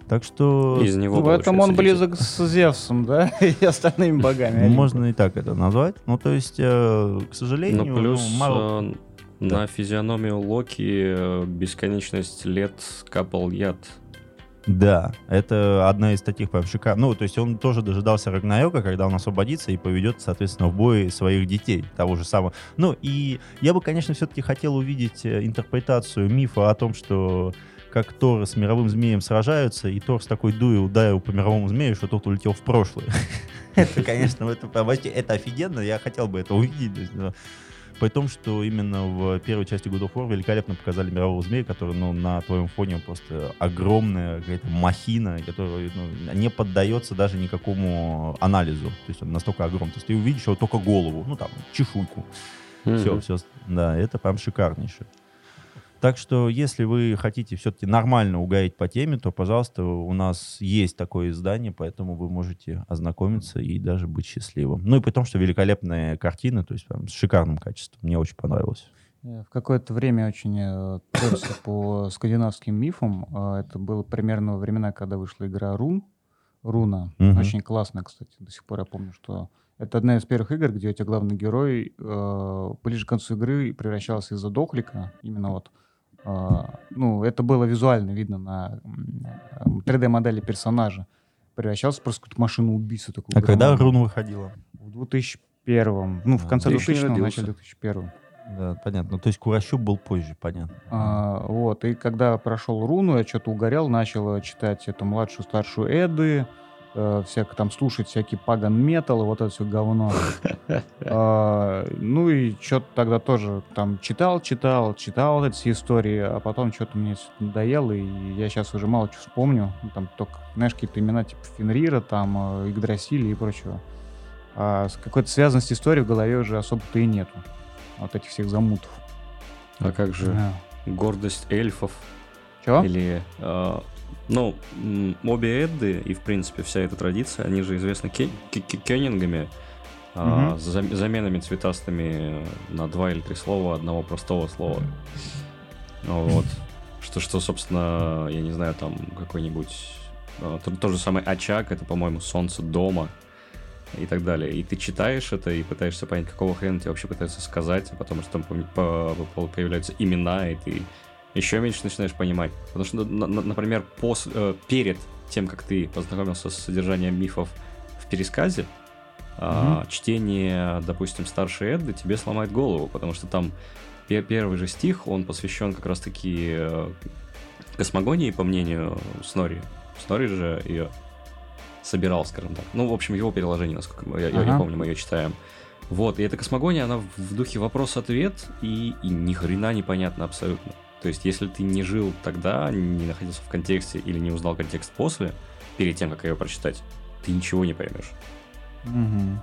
Так что... Из него в этом он близок с Зевсом, да? [LAUGHS] И остальными богами. Можно и так это назвать. Ну, то есть, э, к сожалению... Ну, плюс ну, мало... Да. На физиономию Локи э, бесконечность лет капал яд. Да, это одна из таких прям шикарных. Ну, то есть он тоже дожидался Рагнарёка, когда он освободится и поведет, соответственно, в бой своих детей, того же самого. Ну, и я бы, конечно, все-таки хотел увидеть э, интерпретацию мифа о том, что как Тор с мировым змеем сражаются, и Тор с такой дуей ударил по мировому змею, что тот улетел в прошлое. [LAUGHS] Это, конечно, это, это офигенно, я хотел бы это увидеть. При том, что именно в первой части God of War великолепно показали мирового змея, который ну, на твоем фоне просто огромная какая-то махина, которая ну, не поддается даже никакому анализу. То есть он настолько огромный. То есть ты увидишь его только голову, ну там, чешуйку. Mm-hmm. Все, все. Да, это прям шикарнейшее. Так что, если вы хотите все-таки нормально угореть по теме, то, пожалуйста, у нас есть такое издание, поэтому вы можете ознакомиться и даже быть счастливым. Ну и при том, что великолепная картина, то есть прям с шикарным качеством. Мне очень понравилось. В какое-то время очень э, по скандинавским мифам. Э, это было примерно во времена, когда вышла игра Рун. Руна. Угу. Очень классная, кстати. До сих пор я помню, что это одна из первых игр, где у тебя главный герой э, ближе к концу игры превращался из-за дохлика, именно вот ну, это было визуально видно на 3D-модели персонажа. Превращался просто в какую-то машину убийцу. Такую а когда Рун выходила? В 2001. Ну, в а, конце 2000-го, начале 2001 да, понятно. Ну, то есть Курощук был позже, понятно. А, вот, и когда прошел руну, я что-то угорел, начал читать эту младшую, старшую Эды, э, всяко там слушать всякий паган метал и вот это все говно. [LAUGHS] А, ну и что-то тогда тоже там читал, читал, читал вот эти все истории, а потом что-то мне надоело, и я сейчас уже мало чего вспомню. Там только, знаешь, какие-то имена типа Фенрира, там, э, Игдрасиля и прочего. А какой-то связанности истории в голове уже особо-то и нету. Вот этих всех замутов. А как же гордость эльфов? Чего? Или э, ну, обе Эдды и, в принципе, вся эта традиция, они же известны кеннингами, угу. а, заменами цветастыми на два или три слова одного простого слова. Вот. Что, что, собственно, я не знаю, там какой-нибудь э, тот, тот же самый очаг, это, по-моему, солнце дома и так далее. И ты читаешь это и пытаешься понять, какого хрена тебе вообще пытаются сказать, а потом что там по, по, появляются имена, и ты еще меньше начинаешь понимать. Потому что, например, пос, э, перед тем, как ты познакомился с содержанием мифов в пересказе, mm-hmm. э, чтение, допустим, старшей Эдды тебе сломает голову, потому что там первый же стих, он посвящен как раз-таки э, космогонии, по мнению Снори. Снори же ее собирал, скажем так. Ну, в общем, его переложение, насколько я, ага. я, я помню, мы ее читаем. Вот, и эта космогония, она в духе вопрос-ответ, и, и ни хрена непонятно абсолютно. То есть, если ты не жил тогда, не находился в контексте или не узнал контекст после, перед тем, как ее прочитать, ты ничего не поймешь. Угу.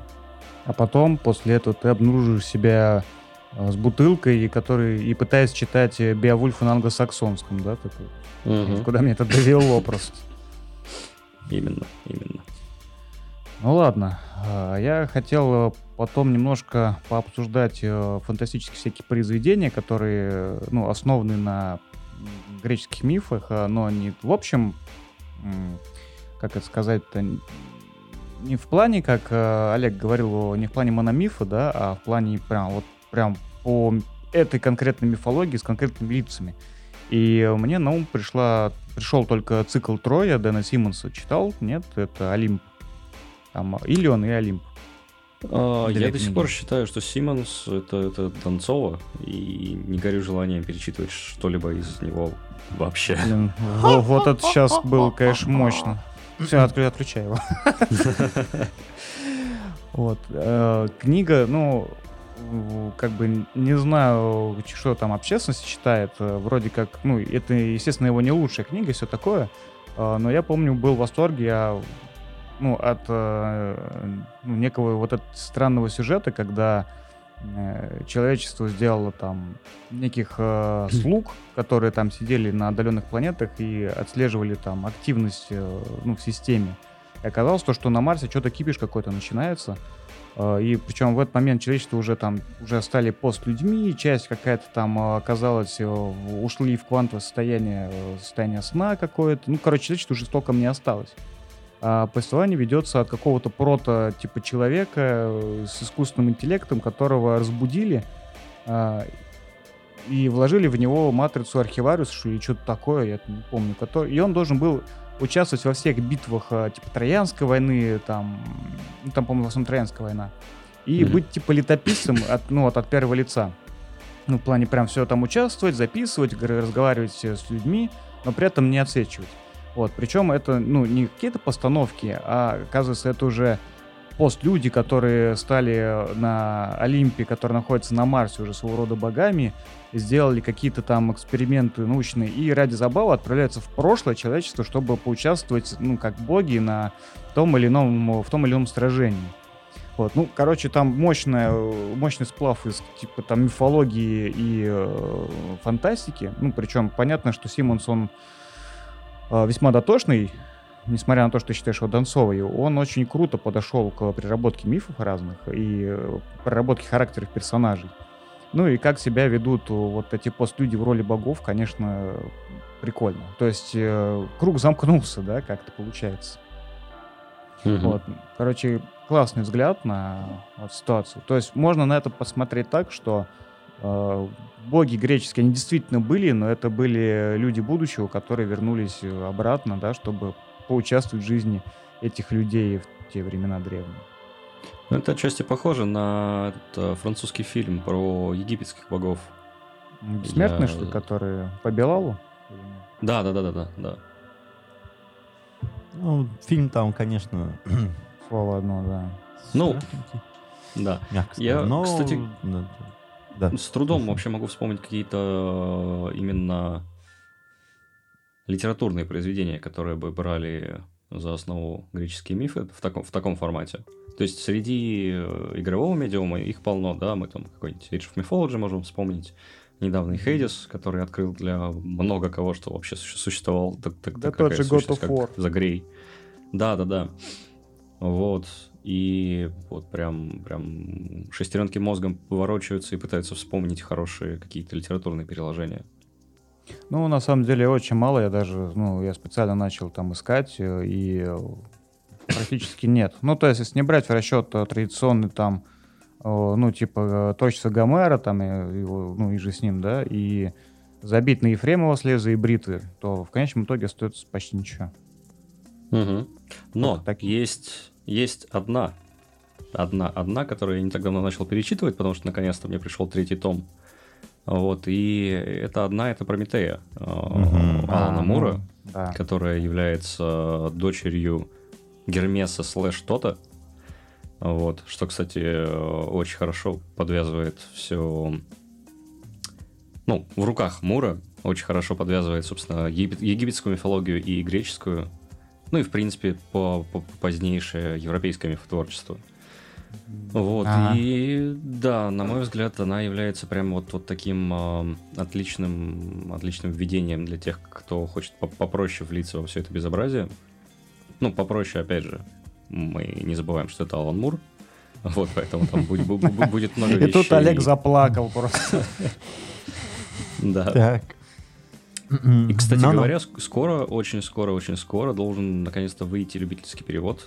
А потом, после этого, ты обнаружишь себя э, с бутылкой, и, который, и пытаясь читать э, Беовульфа на англосаксонском, да? Такой. Угу. Куда мне это довело просто. Именно, именно. Ну ладно, а, я хотел э, потом немножко пообсуждать э, фантастические всякие произведения, которые ну, основаны на греческих мифах, а, но не в общем, как это сказать-то, не в плане, как э, Олег говорил, не в плане мономифа, да, а в плане прям вот прям по этой конкретной мифологии с конкретными лицами. И мне на ум пришла, пришел только цикл Троя Дэна Симмонса. Читал? Нет? Это Олимп. Там Илион и Олимп. А, я до сих пор считаю, что Симмонс это, это Донцова, и не горю желанием перечитывать что-либо из него вообще. Блин, вот это сейчас был, конечно, мощно. Все, отключай его. [LAUGHS] Вот. Э, книга, ну, как бы не знаю, что там общественность считает. Э, вроде как, ну, это, естественно, его не лучшая книга, все такое. Э, но я помню, был в восторге я, ну, от э, ну, некого вот этого странного сюжета, когда человечество сделало там неких э, слуг, которые там сидели на отдаленных планетах и отслеживали там активность э, ну, в системе. И оказалось то, что на Марсе что-то кипиш какой-то начинается. А, и причем в этот момент человечество уже там уже стали пост-людьми, часть какая-то там оказалась, э, ушли в квантовое состояние, э, состояние сна какое-то. Ну, короче, человечество уже столько не осталось. А повествование ведется от какого-то прото типа человека э, с искусственным интеллектом, которого разбудили а, и вложили в него матрицу архивариуса или что-то такое, я не помню. Который... И он должен был участвовать во всех битвах, а, типа Троянской войны, там, ну, там, по-моему, в основном Троянская война, и mm-hmm. быть, типа, летописцем от, ну, вот, от первого лица. Ну, в плане прям все там участвовать, записывать, разговаривать э, с людьми, но при этом не отсвечивать. Вот, причем это, ну, не какие-то постановки, а, оказывается, это уже пост-люди, которые стали на Олимпе, которые находятся на Марсе уже своего рода богами, сделали какие-то там эксперименты научные и ради забавы отправляются в прошлое человечество, чтобы поучаствовать, ну, как боги на том или ином, в том или ином сражении. Вот, ну, короче, там мощная, мощный сплав из, типа, там, мифологии и э, фантастики. Ну, причем понятно, что Симмонс, он э, весьма дотошный несмотря на то, что ты считаешь его Донцовой, он очень круто подошел к переработке мифов разных и э, проработке характеров персонажей. Ну и как себя ведут вот эти пост-люди в роли богов, конечно, прикольно. То есть э, круг замкнулся, да, как-то получается. Угу. Вот. Короче, классный взгляд на вот, ситуацию. То есть можно на это посмотреть так, что э, боги греческие, они действительно были, но это были люди будущего, которые вернулись обратно, да, чтобы поучаствовать в жизни этих людей в те времена древние. Ну, это отчасти похоже на этот, э, французский фильм про египетских богов. Бессмертные, Я... что ли, которые по Белалу? Да, да, да, да, да, да. Ну, фильм там, конечно... Слово одно, да. Ну, да. Мягко Я, но... кстати, да. С трудом вообще могу вспомнить какие-то э, именно литературные произведения, которые бы брали за основу греческие мифы в таком, в таком формате. То есть среди э, игрового медиума их полно, да, мы там какой-нибудь Age of Mythology можем вспомнить, недавний Хейдис, который открыл для много кого, что вообще существовал так, так, да тот же God of War. за Грей. Да, да, да. Вот. И вот прям, прям шестеренки мозгом поворачиваются и пытаются вспомнить хорошие какие-то литературные переложения. Ну, на самом деле, очень мало. Я даже, ну, я специально начал там искать, э, и практически нет. Ну, то есть, если не брать в расчет традиционный там, ну, типа, творчество Гомера, там, его, ну, и же с ним, да, и забить на Ефремова с леза и бритвы, то в конечном итоге остается почти ничего. Угу. Но так есть, есть одна, одна, одна, которую я не так давно начал перечитывать, потому что наконец-то мне пришел третий том. Вот, и это одна, это Прометея угу. Алана а, Мура, ну, да. которая является дочерью Гермеса слэш Тота. Вот, что, кстати, очень хорошо подвязывает все ну, в руках Мура очень хорошо подвязывает, собственно, египет, египетскую мифологию и греческую, ну и, в принципе, по, по позднейшее европейское мифотворчество. Вот, ага. и да, на мой взгляд, она является прям вот, вот таким э, отличным, отличным введением для тех, кто хочет попроще влиться во все это безобразие. Ну, попроще, опять же, мы не забываем, что это Алан Мур, вот, поэтому там будет, будет много вещей. И тут Олег заплакал просто. Да. Так. И, кстати no, говоря, скоро, очень скоро, очень скоро должен наконец-то выйти любительский перевод.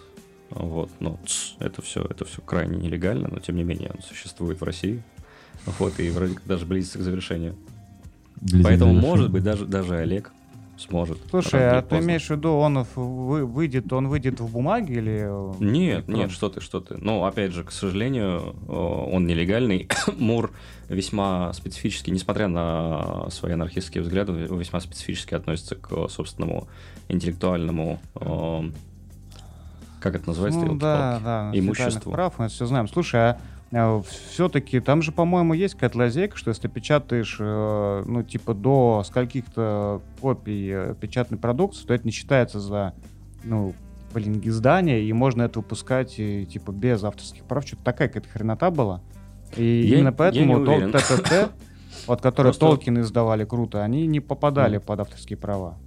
Вот, ну, это все, это все крайне нелегально, но тем не менее он существует в России. Вот, и вроде как даже близится к завершению. Близится Поэтому, может быть, даже, даже Олег сможет. Слушай, а ты имеешь в виду, он выйдет, он выйдет в бумаге или... Нет, нет, что ты, что ты. Ну, опять же, к сожалению, он нелегальный. [COUGHS] Мур весьма специфически, несмотря на свои анархистские взгляды, весьма специфически относится к собственному интеллектуальному как это называется? Ну, да, да, имуществу. прав, мы все знаем. Слушай, а, все-таки там же, по-моему, есть какая-то лазейка, что если ты печатаешь, э, ну, типа, до скольких-то копий э, печатной продукции, то это не считается за, ну, блин, издание, и можно это выпускать, и, типа, без авторских прав. Что-то такая какая-то хренота была. И я, именно поэтому ТТТ, вот которые Толкин издавали круто, они не попадали под авторские права.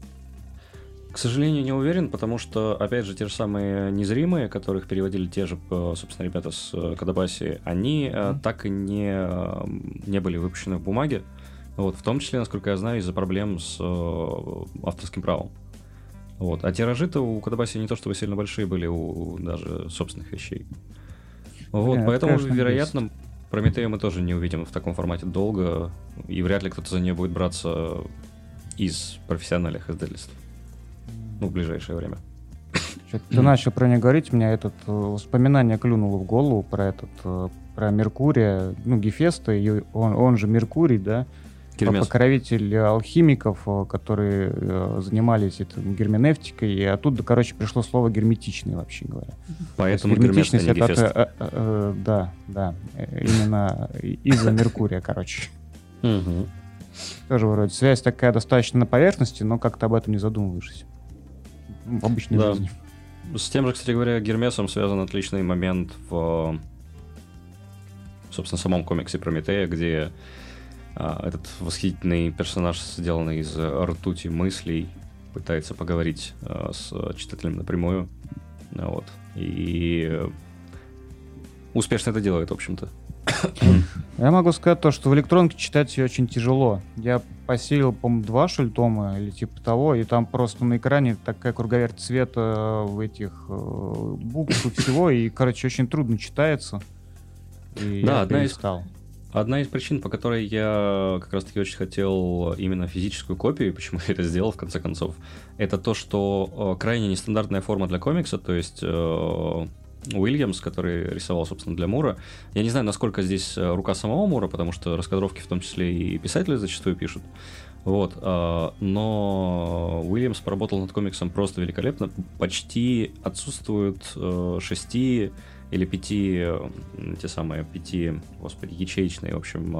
К сожалению, не уверен, потому что, опять же, те же самые незримые, которых переводили те же, э, собственно, ребята с э, Кадабаси, они mm-hmm. так и не, не были выпущены в бумаге. Вот, в том числе, насколько я знаю, из-за проблем с авторским правом. Вот. А тиражи-то у Кадабаси не то чтобы сильно большие были у даже собственных вещей. Вот, Нет, поэтому, вероятно, есть. Прометею мы тоже не увидим в таком формате долго, и вряд ли кто-то за нее будет браться из профессиональных издательств ну, в ближайшее время. Ты начал про нее говорить, у меня этот э, воспоминание клюнуло в голову про этот, э, про Меркурия, ну, Гефеста, он, он же Меркурий, да, Гермес. покровитель алхимиков, э, которые занимались этим герменевтикой, и оттуда, короче, пришло слово герметичный, вообще говоря. Поэтому герметичность это, это, это, э, да, да, именно из-за Меркурия, короче. Тоже вроде связь такая достаточно на поверхности, но как-то об этом не задумываешься в обычной да. жизни. С тем же, кстати говоря, Гермесом связан отличный момент в, собственно, самом комиксе Прометея, где а, этот восхитительный персонаж, сделанный из ртути мыслей, пытается поговорить а, с читателем напрямую. Вот. И успешно это делает, в общем-то. Я могу сказать то, что в электронке читать ее очень тяжело. Я посеял, по-моему, два шультома или типа того, и там просто на экране такая круговерть цвета в этих э, букв и всего, и, короче, очень трудно читается. И да, я одна из, одна из причин, по которой я как раз-таки очень хотел именно физическую копию, почему [LAUGHS] я это сделал в конце концов, это то, что э, крайне нестандартная форма для комикса, то есть э, Уильямс, который рисовал, собственно, для Мура. Я не знаю, насколько здесь э, рука самого Мура, потому что раскадровки в том числе и писатели зачастую пишут. Вот, а, но Уильямс поработал над комиксом просто великолепно. Почти отсутствуют э, шести или пяти, те самые пяти, господи, ячеечные, в общем,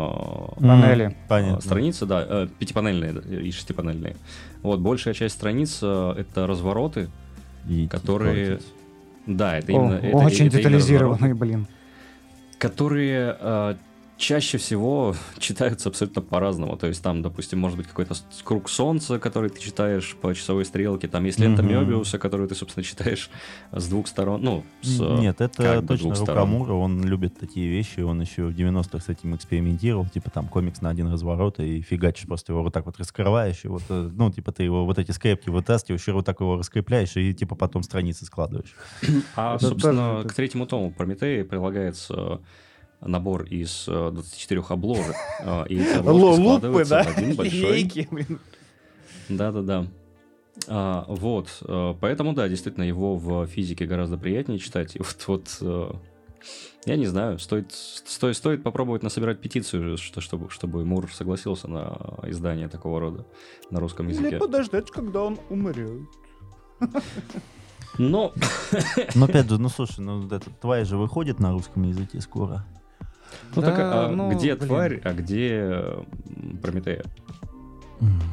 панели, Понятно. страницы, да, пятипанельные и шестипанельные. Вот, большая часть страниц это развороты, и которые... Да, это именно... О, это, очень это детализированные, блин. Которые э, чаще всего читаются абсолютно по-разному. То есть там, допустим, может быть какой-то круг солнца, который ты читаешь по часовой стрелке. Там есть лента mm-hmm. Мебиуса, которую ты, собственно, читаешь с двух сторон. Ну, с, Нет, это точно Рукамура. Он любит такие вещи. Он еще в 90-х с этим экспериментировал. Типа там комикс на один разворот и фигачишь просто его вот так вот раскрываешь. И вот, э, ну, типа ты его вот эти скрепки вытаскиваешь, и вот так его раскрепляешь, и типа потом страницы складываешь. А, собственно, к третьему тому Прометея прилагается набор из 24 э, обложек, [LAUGHS] э, и эти обложки складываются в один большой... Да-да-да. А, вот, э, поэтому, да, действительно, его в физике гораздо приятнее читать. И вот, вот я не знаю, стоит, стоит, стоит попробовать насобирать петицию, что, чтобы, чтобы Мур согласился на издание такого рода на русском языке. Или подождать, когда он умрет. Но... Но опять же, ну слушай, ну это тварь же выходит на русском языке скоро. Ну да, так, а ну, где блин. тварь, а где Прометея?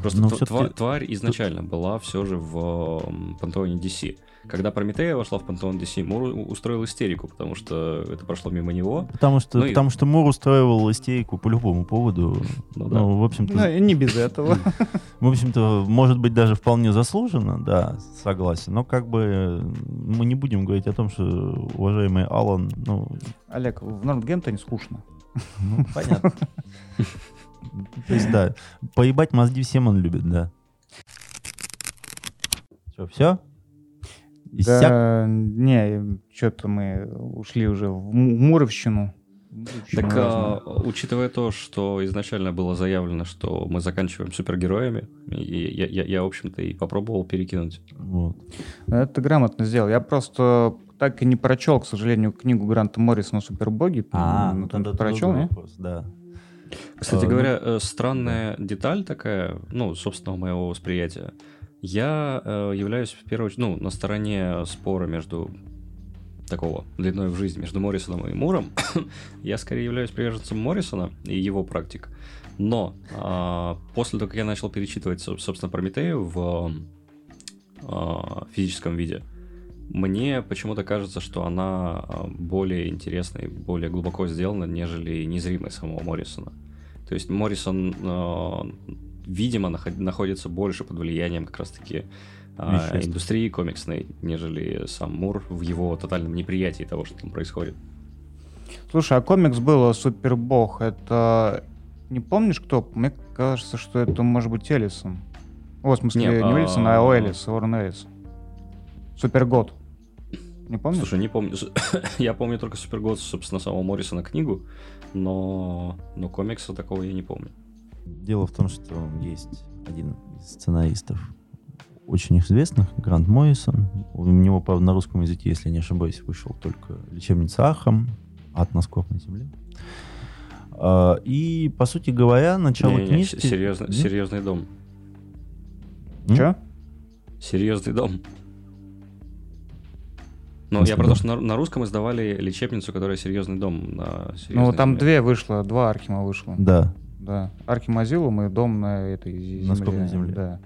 Просто ну, тв- тварь изначально была все же в пантеоне DC. Когда Прометея вошла в пантеон DC, Мур устроил истерику, потому что это прошло мимо него. Потому что, ну, потому и... что Мур устраивал истерику по любому поводу. Ну, да. ну в общем-то... Ну, не без этого. [LAUGHS] В общем-то, может быть, даже вполне заслуженно, да, согласен. Но как бы мы не будем говорить о том, что уважаемый Алан, ну... Олег, в Нортгемптоне скучно. Ну, понятно. То есть, да, поебать мозги всем он любит, да. Все? Иссяк? Да, не, что-то мы ушли уже в Муровщину. Так, а, учитывая то, что изначально было заявлено, что мы заканчиваем супергероями, я, я, я в общем-то, и попробовал перекинуть. Вот. Это грамотно сделал. Я просто так и не прочел, к сожалению, книгу Гранта Моррисона «Супербоги». А, ну, тогда прочел, не? Вопрос, да. Кстати а, говоря, ну... странная деталь такая, ну, собственного моего восприятия. Я э, являюсь в первую очередь, ну, на стороне спора между такого длиной в жизнь между Моррисоном и Муром. [COUGHS] я скорее являюсь приверженцем Моррисона и его практик. Но э, после того, как я начал перечитывать, собственно, Прометею в э, физическом виде, мне почему-то кажется, что она более интересна и более глубоко сделана, нежели незримая самого Моррисона. То есть Моррисон видимо, находится больше под влиянием как раз-таки э, индустрии комиксной, нежели сам Мур в его тотальном неприятии того, что там происходит. Слушай, а комикс был Супербог. Это не помнишь кто? Мне кажется, что это может быть Элисон. О, в смысле, Нет, не а... А Элис, Уоррен Элис. Супергод. Не помнишь? Слушай, не помню. [COUGHS] я помню только Супергод, собственно, самого Моррисона книгу, но, но комикса такого я не помню. Дело в том, что есть один из сценаристов очень известных, Грант Моррисон. У него, правда, на русском языке, если не ошибаюсь, вышел только «Лечебница Ахам», «От носков на земле». А, и, по сути говоря, начало не, книжки... Не, серьезный, серьезный дом. Че? Серьезный дом. Ну, я про то, что на, на русском издавали лечебницу, которая серьезный дом. На ну, там земле. две вышло, два Архима вышло. Да, да. Архимазилум и дом на этой земле. На скобной земле. Да.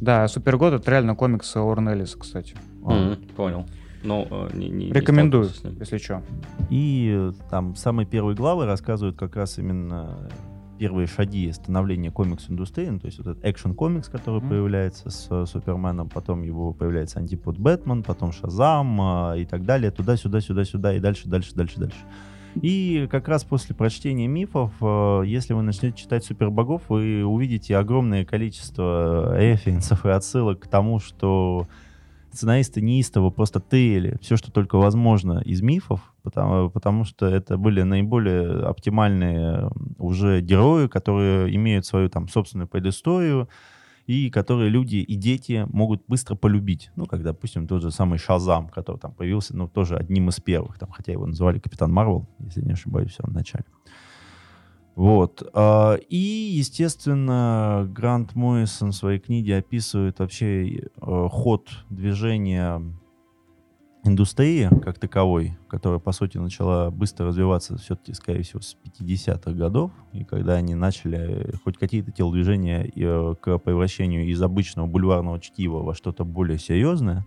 Да, Супергод это реально комикс Орнелиса, кстати. А. Mm-hmm, понял. Ну, э, не, не, Рекомендую, не если что. И э, там самые первые главы рассказывают как раз именно первые шаги становления комикс-индустрии, ну, то есть вот этот экшен-комикс, который mm-hmm. появляется с uh, Суперменом, потом его появляется антипод Бэтмен, потом Шазам и так далее, туда-сюда, сюда-сюда и дальше, дальше, дальше, дальше. И как раз после прочтения мифов, э, если вы начнете читать супербогов, вы увидите огромное количество референсов и отсылок к тому, что сценаристы неистово просто тырили все, что только возможно из мифов, потому, потому что это были наиболее оптимальные уже герои, которые имеют свою там собственную предысторию, и которые люди и дети могут быстро полюбить. Ну, как, допустим, тот же самый Шазам, который там появился, ну, тоже одним из первых, там, хотя его называли Капитан Марвел, если не ошибаюсь, в самом начале. Вот. А, и, естественно, Грант Моррисон в своей книге описывает вообще э, ход движения индустрии как таковой, которая, по сути, начала быстро развиваться все-таки, скорее всего, с 50-х годов, и когда они начали хоть какие-то телодвижения э, к превращению из обычного бульварного чтива во что-то более серьезное,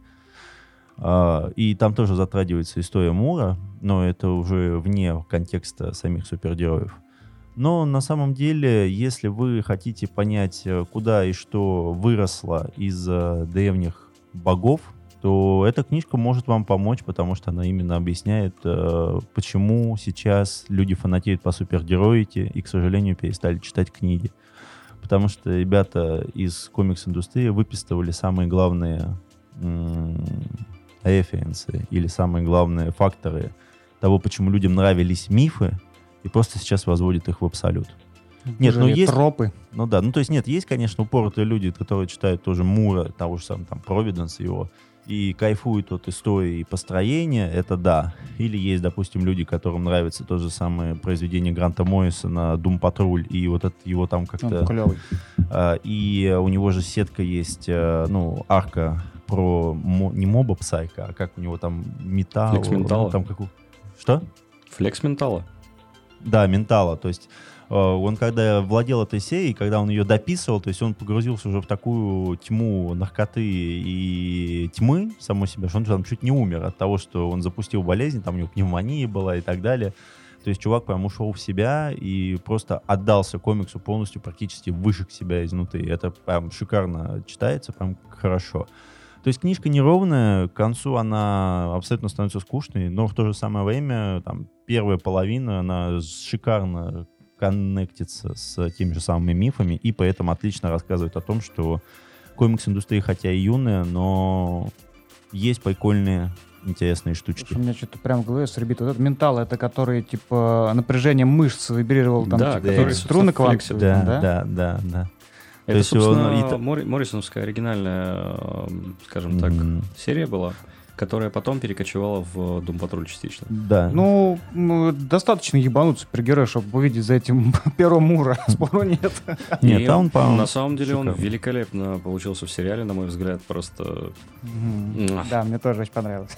а, и там тоже затрагивается история Мура, но это уже вне контекста самих супергероев. Но на самом деле, если вы хотите понять, э, куда и что выросло из э, древних богов, то эта книжка может вам помочь, потому что она именно объясняет, э, почему сейчас люди фанатеют по супергероике и, к сожалению, перестали читать книги. Потому что ребята из комикс-индустрии выписывали самые главные референсы или самые главные факторы того, почему людям нравились мифы, и просто сейчас возводит их в абсолют. Нет, ну есть... Тропы. Ну да, ну то есть нет, есть, конечно, упоротые люди, которые читают тоже Мура, того же самого там Провиденс его, и кайфуют от истории и построения, это да. Или есть, допустим, люди, которым нравится то же самое произведение Гранта Моррисона «Дум Патруль», и вот это его там как-то... Он а, и у него же сетка есть, а, ну, арка про не моба Псайка, а как у него там металл... Флекс Ментала. Там как... Что? Флекс Ментала. Да, ментала. То есть э, он когда владел этой серией, когда он ее дописывал, то есть он погрузился уже в такую тьму наркоты и тьмы самой себя, что он там чуть не умер от того, что он запустил болезнь, там у него пневмония была и так далее. То есть чувак прям ушел в себя и просто отдался комиксу полностью, практически выжег себя изнутри. Это прям шикарно читается, прям хорошо. То есть книжка неровная, к концу она абсолютно становится скучной, но в то же самое время там первая половина, она шикарно коннектится с теми же самыми мифами и поэтому отлично рассказывает о том, что комикс-индустрия хотя и юная, но есть прикольные интересные штучки. У меня что-то прям в голове сребит. Вот этот ментал, это который, типа, напряжение мышц вибрировал там, да, типа, который струны квантовые. Да, да, да, да, да. Это, есть собственно, он... Мор... Моррисоновская оригинальная, скажем так, mm-hmm. серия была, которая потом перекочевала в Дум Патруль частично. Да. Ну, достаточно ебануть супергероя, чтобы увидеть за этим [LAUGHS] первым Мура. [LAUGHS] Спору нет. [LAUGHS] Нет, он, по На самом деле он великолепно получился в сериале, на мой взгляд, просто... Да, мне тоже очень понравилось.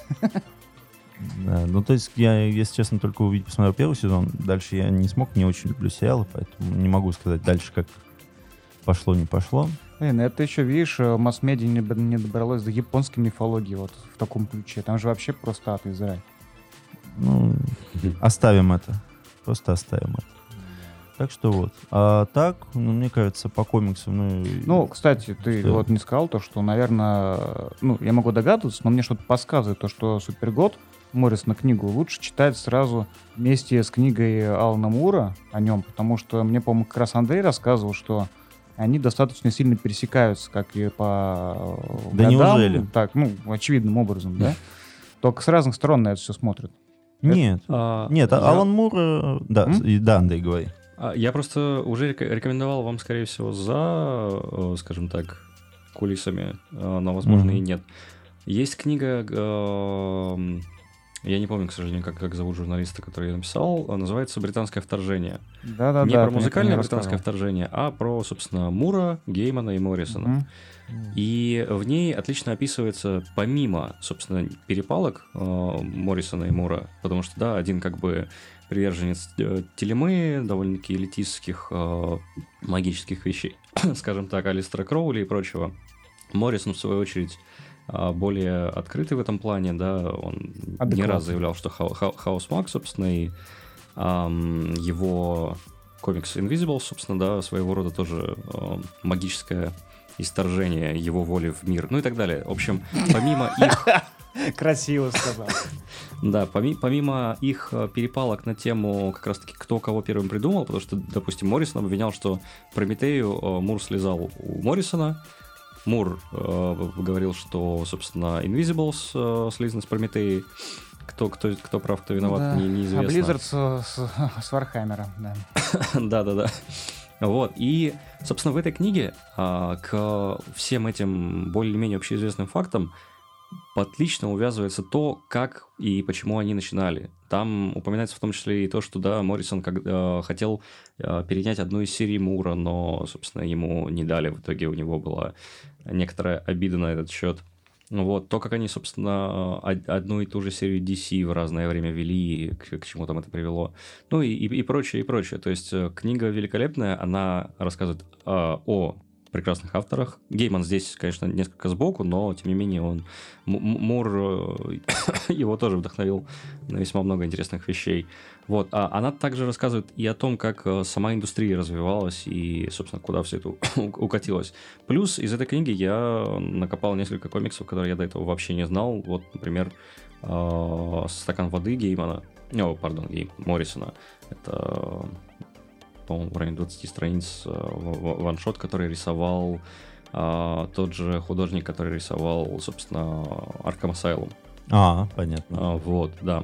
Да, ну то есть я, если честно, только увидел, посмотрел первый сезон, дальше я не смог, не очень люблю сериалы, поэтому не могу сказать дальше, как пошло, не пошло. Блин, это еще, видишь, э, масс-медиа не, не добралось до японской мифологии вот в таком ключе. Там же вообще просто ад из рай. Ну, оставим это. Просто оставим это. Так что вот. А так, ну, мне кажется, по комиксам... Ну, ну кстати, ты что? вот не сказал то, что, наверное... Ну, я могу догадываться, но мне что-то подсказывает то, что Супергод Моррис на книгу лучше читать сразу вместе с книгой Алана Мура о нем, потому что мне, по-моему, как раз Андрей рассказывал, что они достаточно сильно пересекаются, как и по да годам, неужели? так, ну, очевидным образом, да? [LAUGHS] Только с разных сторон на это все смотрят. Нет, а, нет, я... Алан Мур, э, да, М? да, Андрей, говори. А, я просто уже рекомендовал вам, скорее всего, за, э, скажем так, кулисами, э, но, возможно, mm-hmm. и нет. Есть книга я не помню, к сожалению, как, как зовут журналиста, который я написал, а называется «Британское вторжение». Да-да-да. Не про музыкальное британское вторжение, а про, собственно, Мура, Геймана и Моррисона. Mm-hmm. И в ней отлично описывается, помимо, собственно, перепалок э, Моррисона и Мура, потому что, да, один как бы приверженец э, телемы, довольно-таки элитистских э, магических вещей, [CLEARS THROAT] скажем так, Алистера Кроули и прочего. Моррисон, в свою очередь, более открытый в этом плане, да, он Адекватно. не раз заявлял, что Хаос Маг, собственно, и эм, его комикс Invisible, собственно, да, своего рода тоже э, магическое исторжение его воли в мир, ну и так далее. В общем, помимо их... [LAUGHS] Красиво сказал. Да, помимо их э, перепалок на тему как раз-таки кто кого первым придумал, потому что, допустим, Моррисон обвинял, что Прометею э, Мур слезал у Моррисона, Мур э, говорил, что, собственно, Invisibles э, слизаны с Прометеей. Кто, кто, кто прав, кто виноват, да. не, неизвестно. А Blizzard с, с, [LAUGHS] с Warhammer ом, да. [LAUGHS] Да-да-да. Вот, и, собственно, в этой книге а, к всем этим более-менее общеизвестным фактам отлично увязывается то, как и почему они начинали. Там упоминается в том числе и то, что, да, Моррисон как, э, хотел э, перенять одну из серий Мура, но, собственно, ему не дали. В итоге у него была некоторая обида на этот счет. Вот, то, как они, собственно, одну и ту же серию DC в разное время вели, к, к чему там это привело. Ну и, и, и прочее, и прочее. То есть э, книга великолепная, она рассказывает э, о прекрасных авторах. Гейман здесь, конечно, несколько сбоку, но, тем не менее, он... Мур э, [COUGHS] его тоже вдохновил на весьма много интересных вещей. Вот. А она также рассказывает и о том, как э, сама индустрия развивалась и, собственно, куда все это [COUGHS] укатилось. Плюс из этой книги я накопал несколько комиксов, которые я до этого вообще не знал. Вот, например, э, «Стакан воды» Геймана. О, пардон, Гейм Моррисона. Это по-моему, в районе 20 страниц э, ваншот, который рисовал а, тот же художник, который рисовал, собственно, Arkham Asylum. А, понятно. А, вот, да.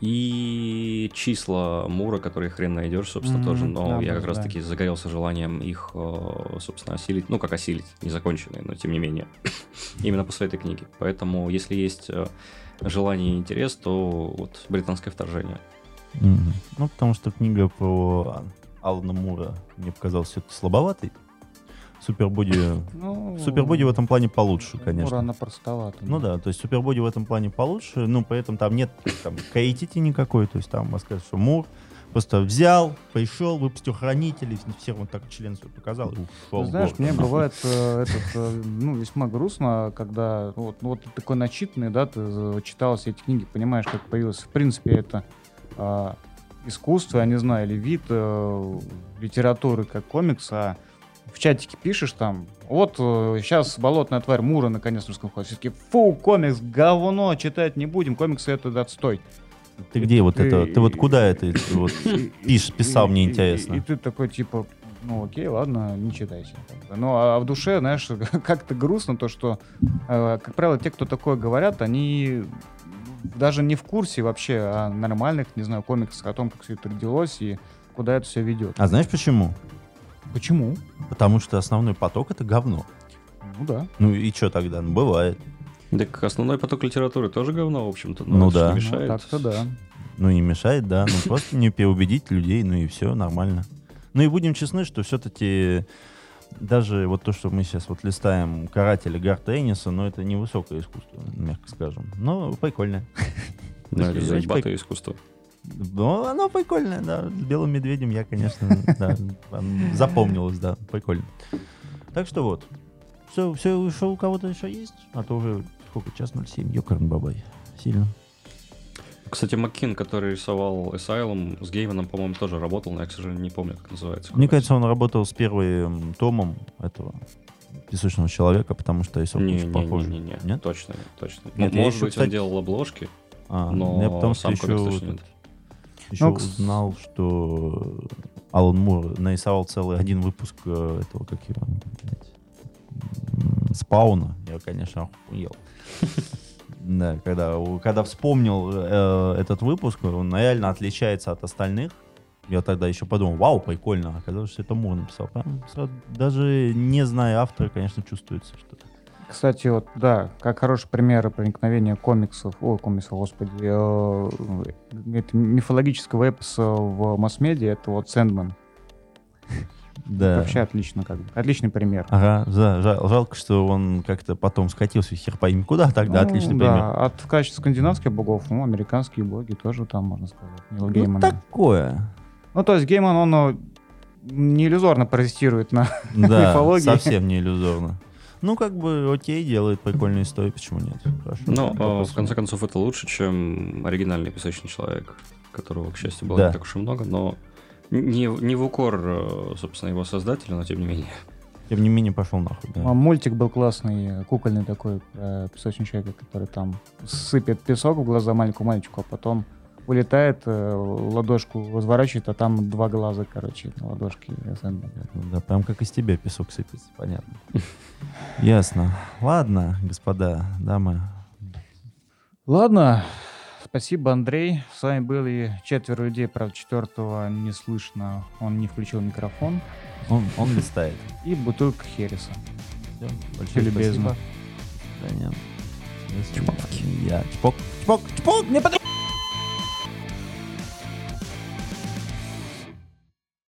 И числа Мура, которые хрен найдешь, собственно, mm-hmm, тоже. Но да, я как да. раз-таки загорелся желанием их, э, собственно, осилить. Ну, как осилить, незаконченные, но тем не менее. [COUGHS] Именно после этой книги. Поэтому, если есть э, желание и интерес, то вот британское вторжение. Mm-hmm. Ну, потому что книга про Алана Мура мне показалась все-таки слабоватой. Супербоди... Ну, Супербоди в этом плане получше, конечно. Мура она простовата. Ну да, то есть Супербоди в этом плане получше, ну, поэтому там нет там, каэтити никакой, то есть там, сказать, что Мур просто взял, пришел, выпустил хранителей, всем вот так член свой показал и ушел. Знаешь, мне [LAUGHS] бывает э, этот, э, ну, весьма грустно, когда вот, ну, вот ты такой начитанный, да, ты читал все эти книги, понимаешь, как появилось, в принципе, это э, искусство, я не знаю, или вид э, литературы, как комикс, а в чатике пишешь там, вот э, сейчас болотная тварь Мура наконец то русском Все-таки, фу, комикс, говно, читать не будем, комиксы это отстой. Ты где вот это? Ты вот куда это вот пишешь, писал, мне интересно. И ты такой, типа, ну окей, ладно, не читайте. Ну а в душе, знаешь, [LAUGHS] как-то грустно то, что, э, как правило, те, кто такое говорят, они даже не в курсе вообще о нормальных, не знаю, комиксах, о том, как все это родилось и куда это все ведет. А знаешь почему? Почему? Потому что основной поток это говно. Ну да. Ну и что тогда? Ну бывает. Так основной поток литературы тоже говно, в общем-то. Ну да. Не мешает. Ну, так-то да. Ну не мешает, да. Ну просто не переубедить людей, ну и все, нормально. Ну и будем честны, что все-таки даже вот то, что мы сейчас вот листаем «Карателя» Гарта Энниса, но это не высокое искусство, мягко скажем. Но прикольное. Да, это заебатое искусство. Ну, оно прикольное, да. С белым медведем я, конечно, да, запомнилось, да, прикольно. Так что вот. Все, все, что у кого-то еще есть? А то уже сколько, час 07, ёкарн бабай. Сильно. Кстати, Маккин, который рисовал Asylum, с Гейманом, по-моему, тоже работал, но я, к сожалению, не помню, как называется. Мне кажется, он работал с первым томом этого песочного человека, потому что рисовка не, очень не, похожа. Не, не, не, нет? точно нет, точно. Нет, ну, может еще, быть, кстати... он делал обложки, а, но я потому сам еще, этот, еще ну, узнал, что Алан Мур нарисовал целый один выпуск э, этого, как его, блядь, спауна. Я, конечно, охуел. [LAUGHS] Да, когда, когда вспомнил э, этот выпуск, он реально отличается от остальных. Я тогда еще подумал, вау, прикольно. Оказалось, что это Мур написал. Прям, даже не зная автора, конечно, чувствуется что-то. Кстати, вот, да, как хороший пример проникновения комиксов, ой, комиксов, господи, э, это мифологического эпоса в масс-медиа, это вот Сэндман. Да. Вообще отлично, как бы. Отличный пример. Ага, да, жал, жалко, что он как-то потом скатился хер пойми куда, тогда ну, отличный да. пример. От в качестве скандинавских богов, ну, американские боги тоже там, можно сказать. Ну, Геймана. такое. Ну, то есть Гейман, он ну, не иллюзорно паразитирует на да, [LAUGHS] мифологии. совсем не иллюзорно. Ну, как бы, окей, делает прикольную историю, почему нет? Хорошо. Ну, а, в конце концов, это лучше, чем оригинальный песочный человек, которого, к счастью, было да. не так уж и много, но не, не в укор, э, собственно, его создателя, но тем не менее. Тем не менее, пошел нахуй, да. А мультик был классный, кукольный такой, про песочный человек, который там сыпет песок в глаза маленькому мальчику, а потом улетает, э, ладошку разворачивает, а там два глаза, короче, на ладошке. Да, прям как из тебя песок сыпется, понятно. Ясно. Ладно, господа, дамы. Ладно, Спасибо, Андрей. С вами были четверо людей, правда, четвертого не слышно. Он не включил микрофон. Он, он листает. И бутылка Хереса. Все, большое любезно. Спасибо. Да, нет. Чпок. Я. Чпок. Чпок. Чпок. Не подожди.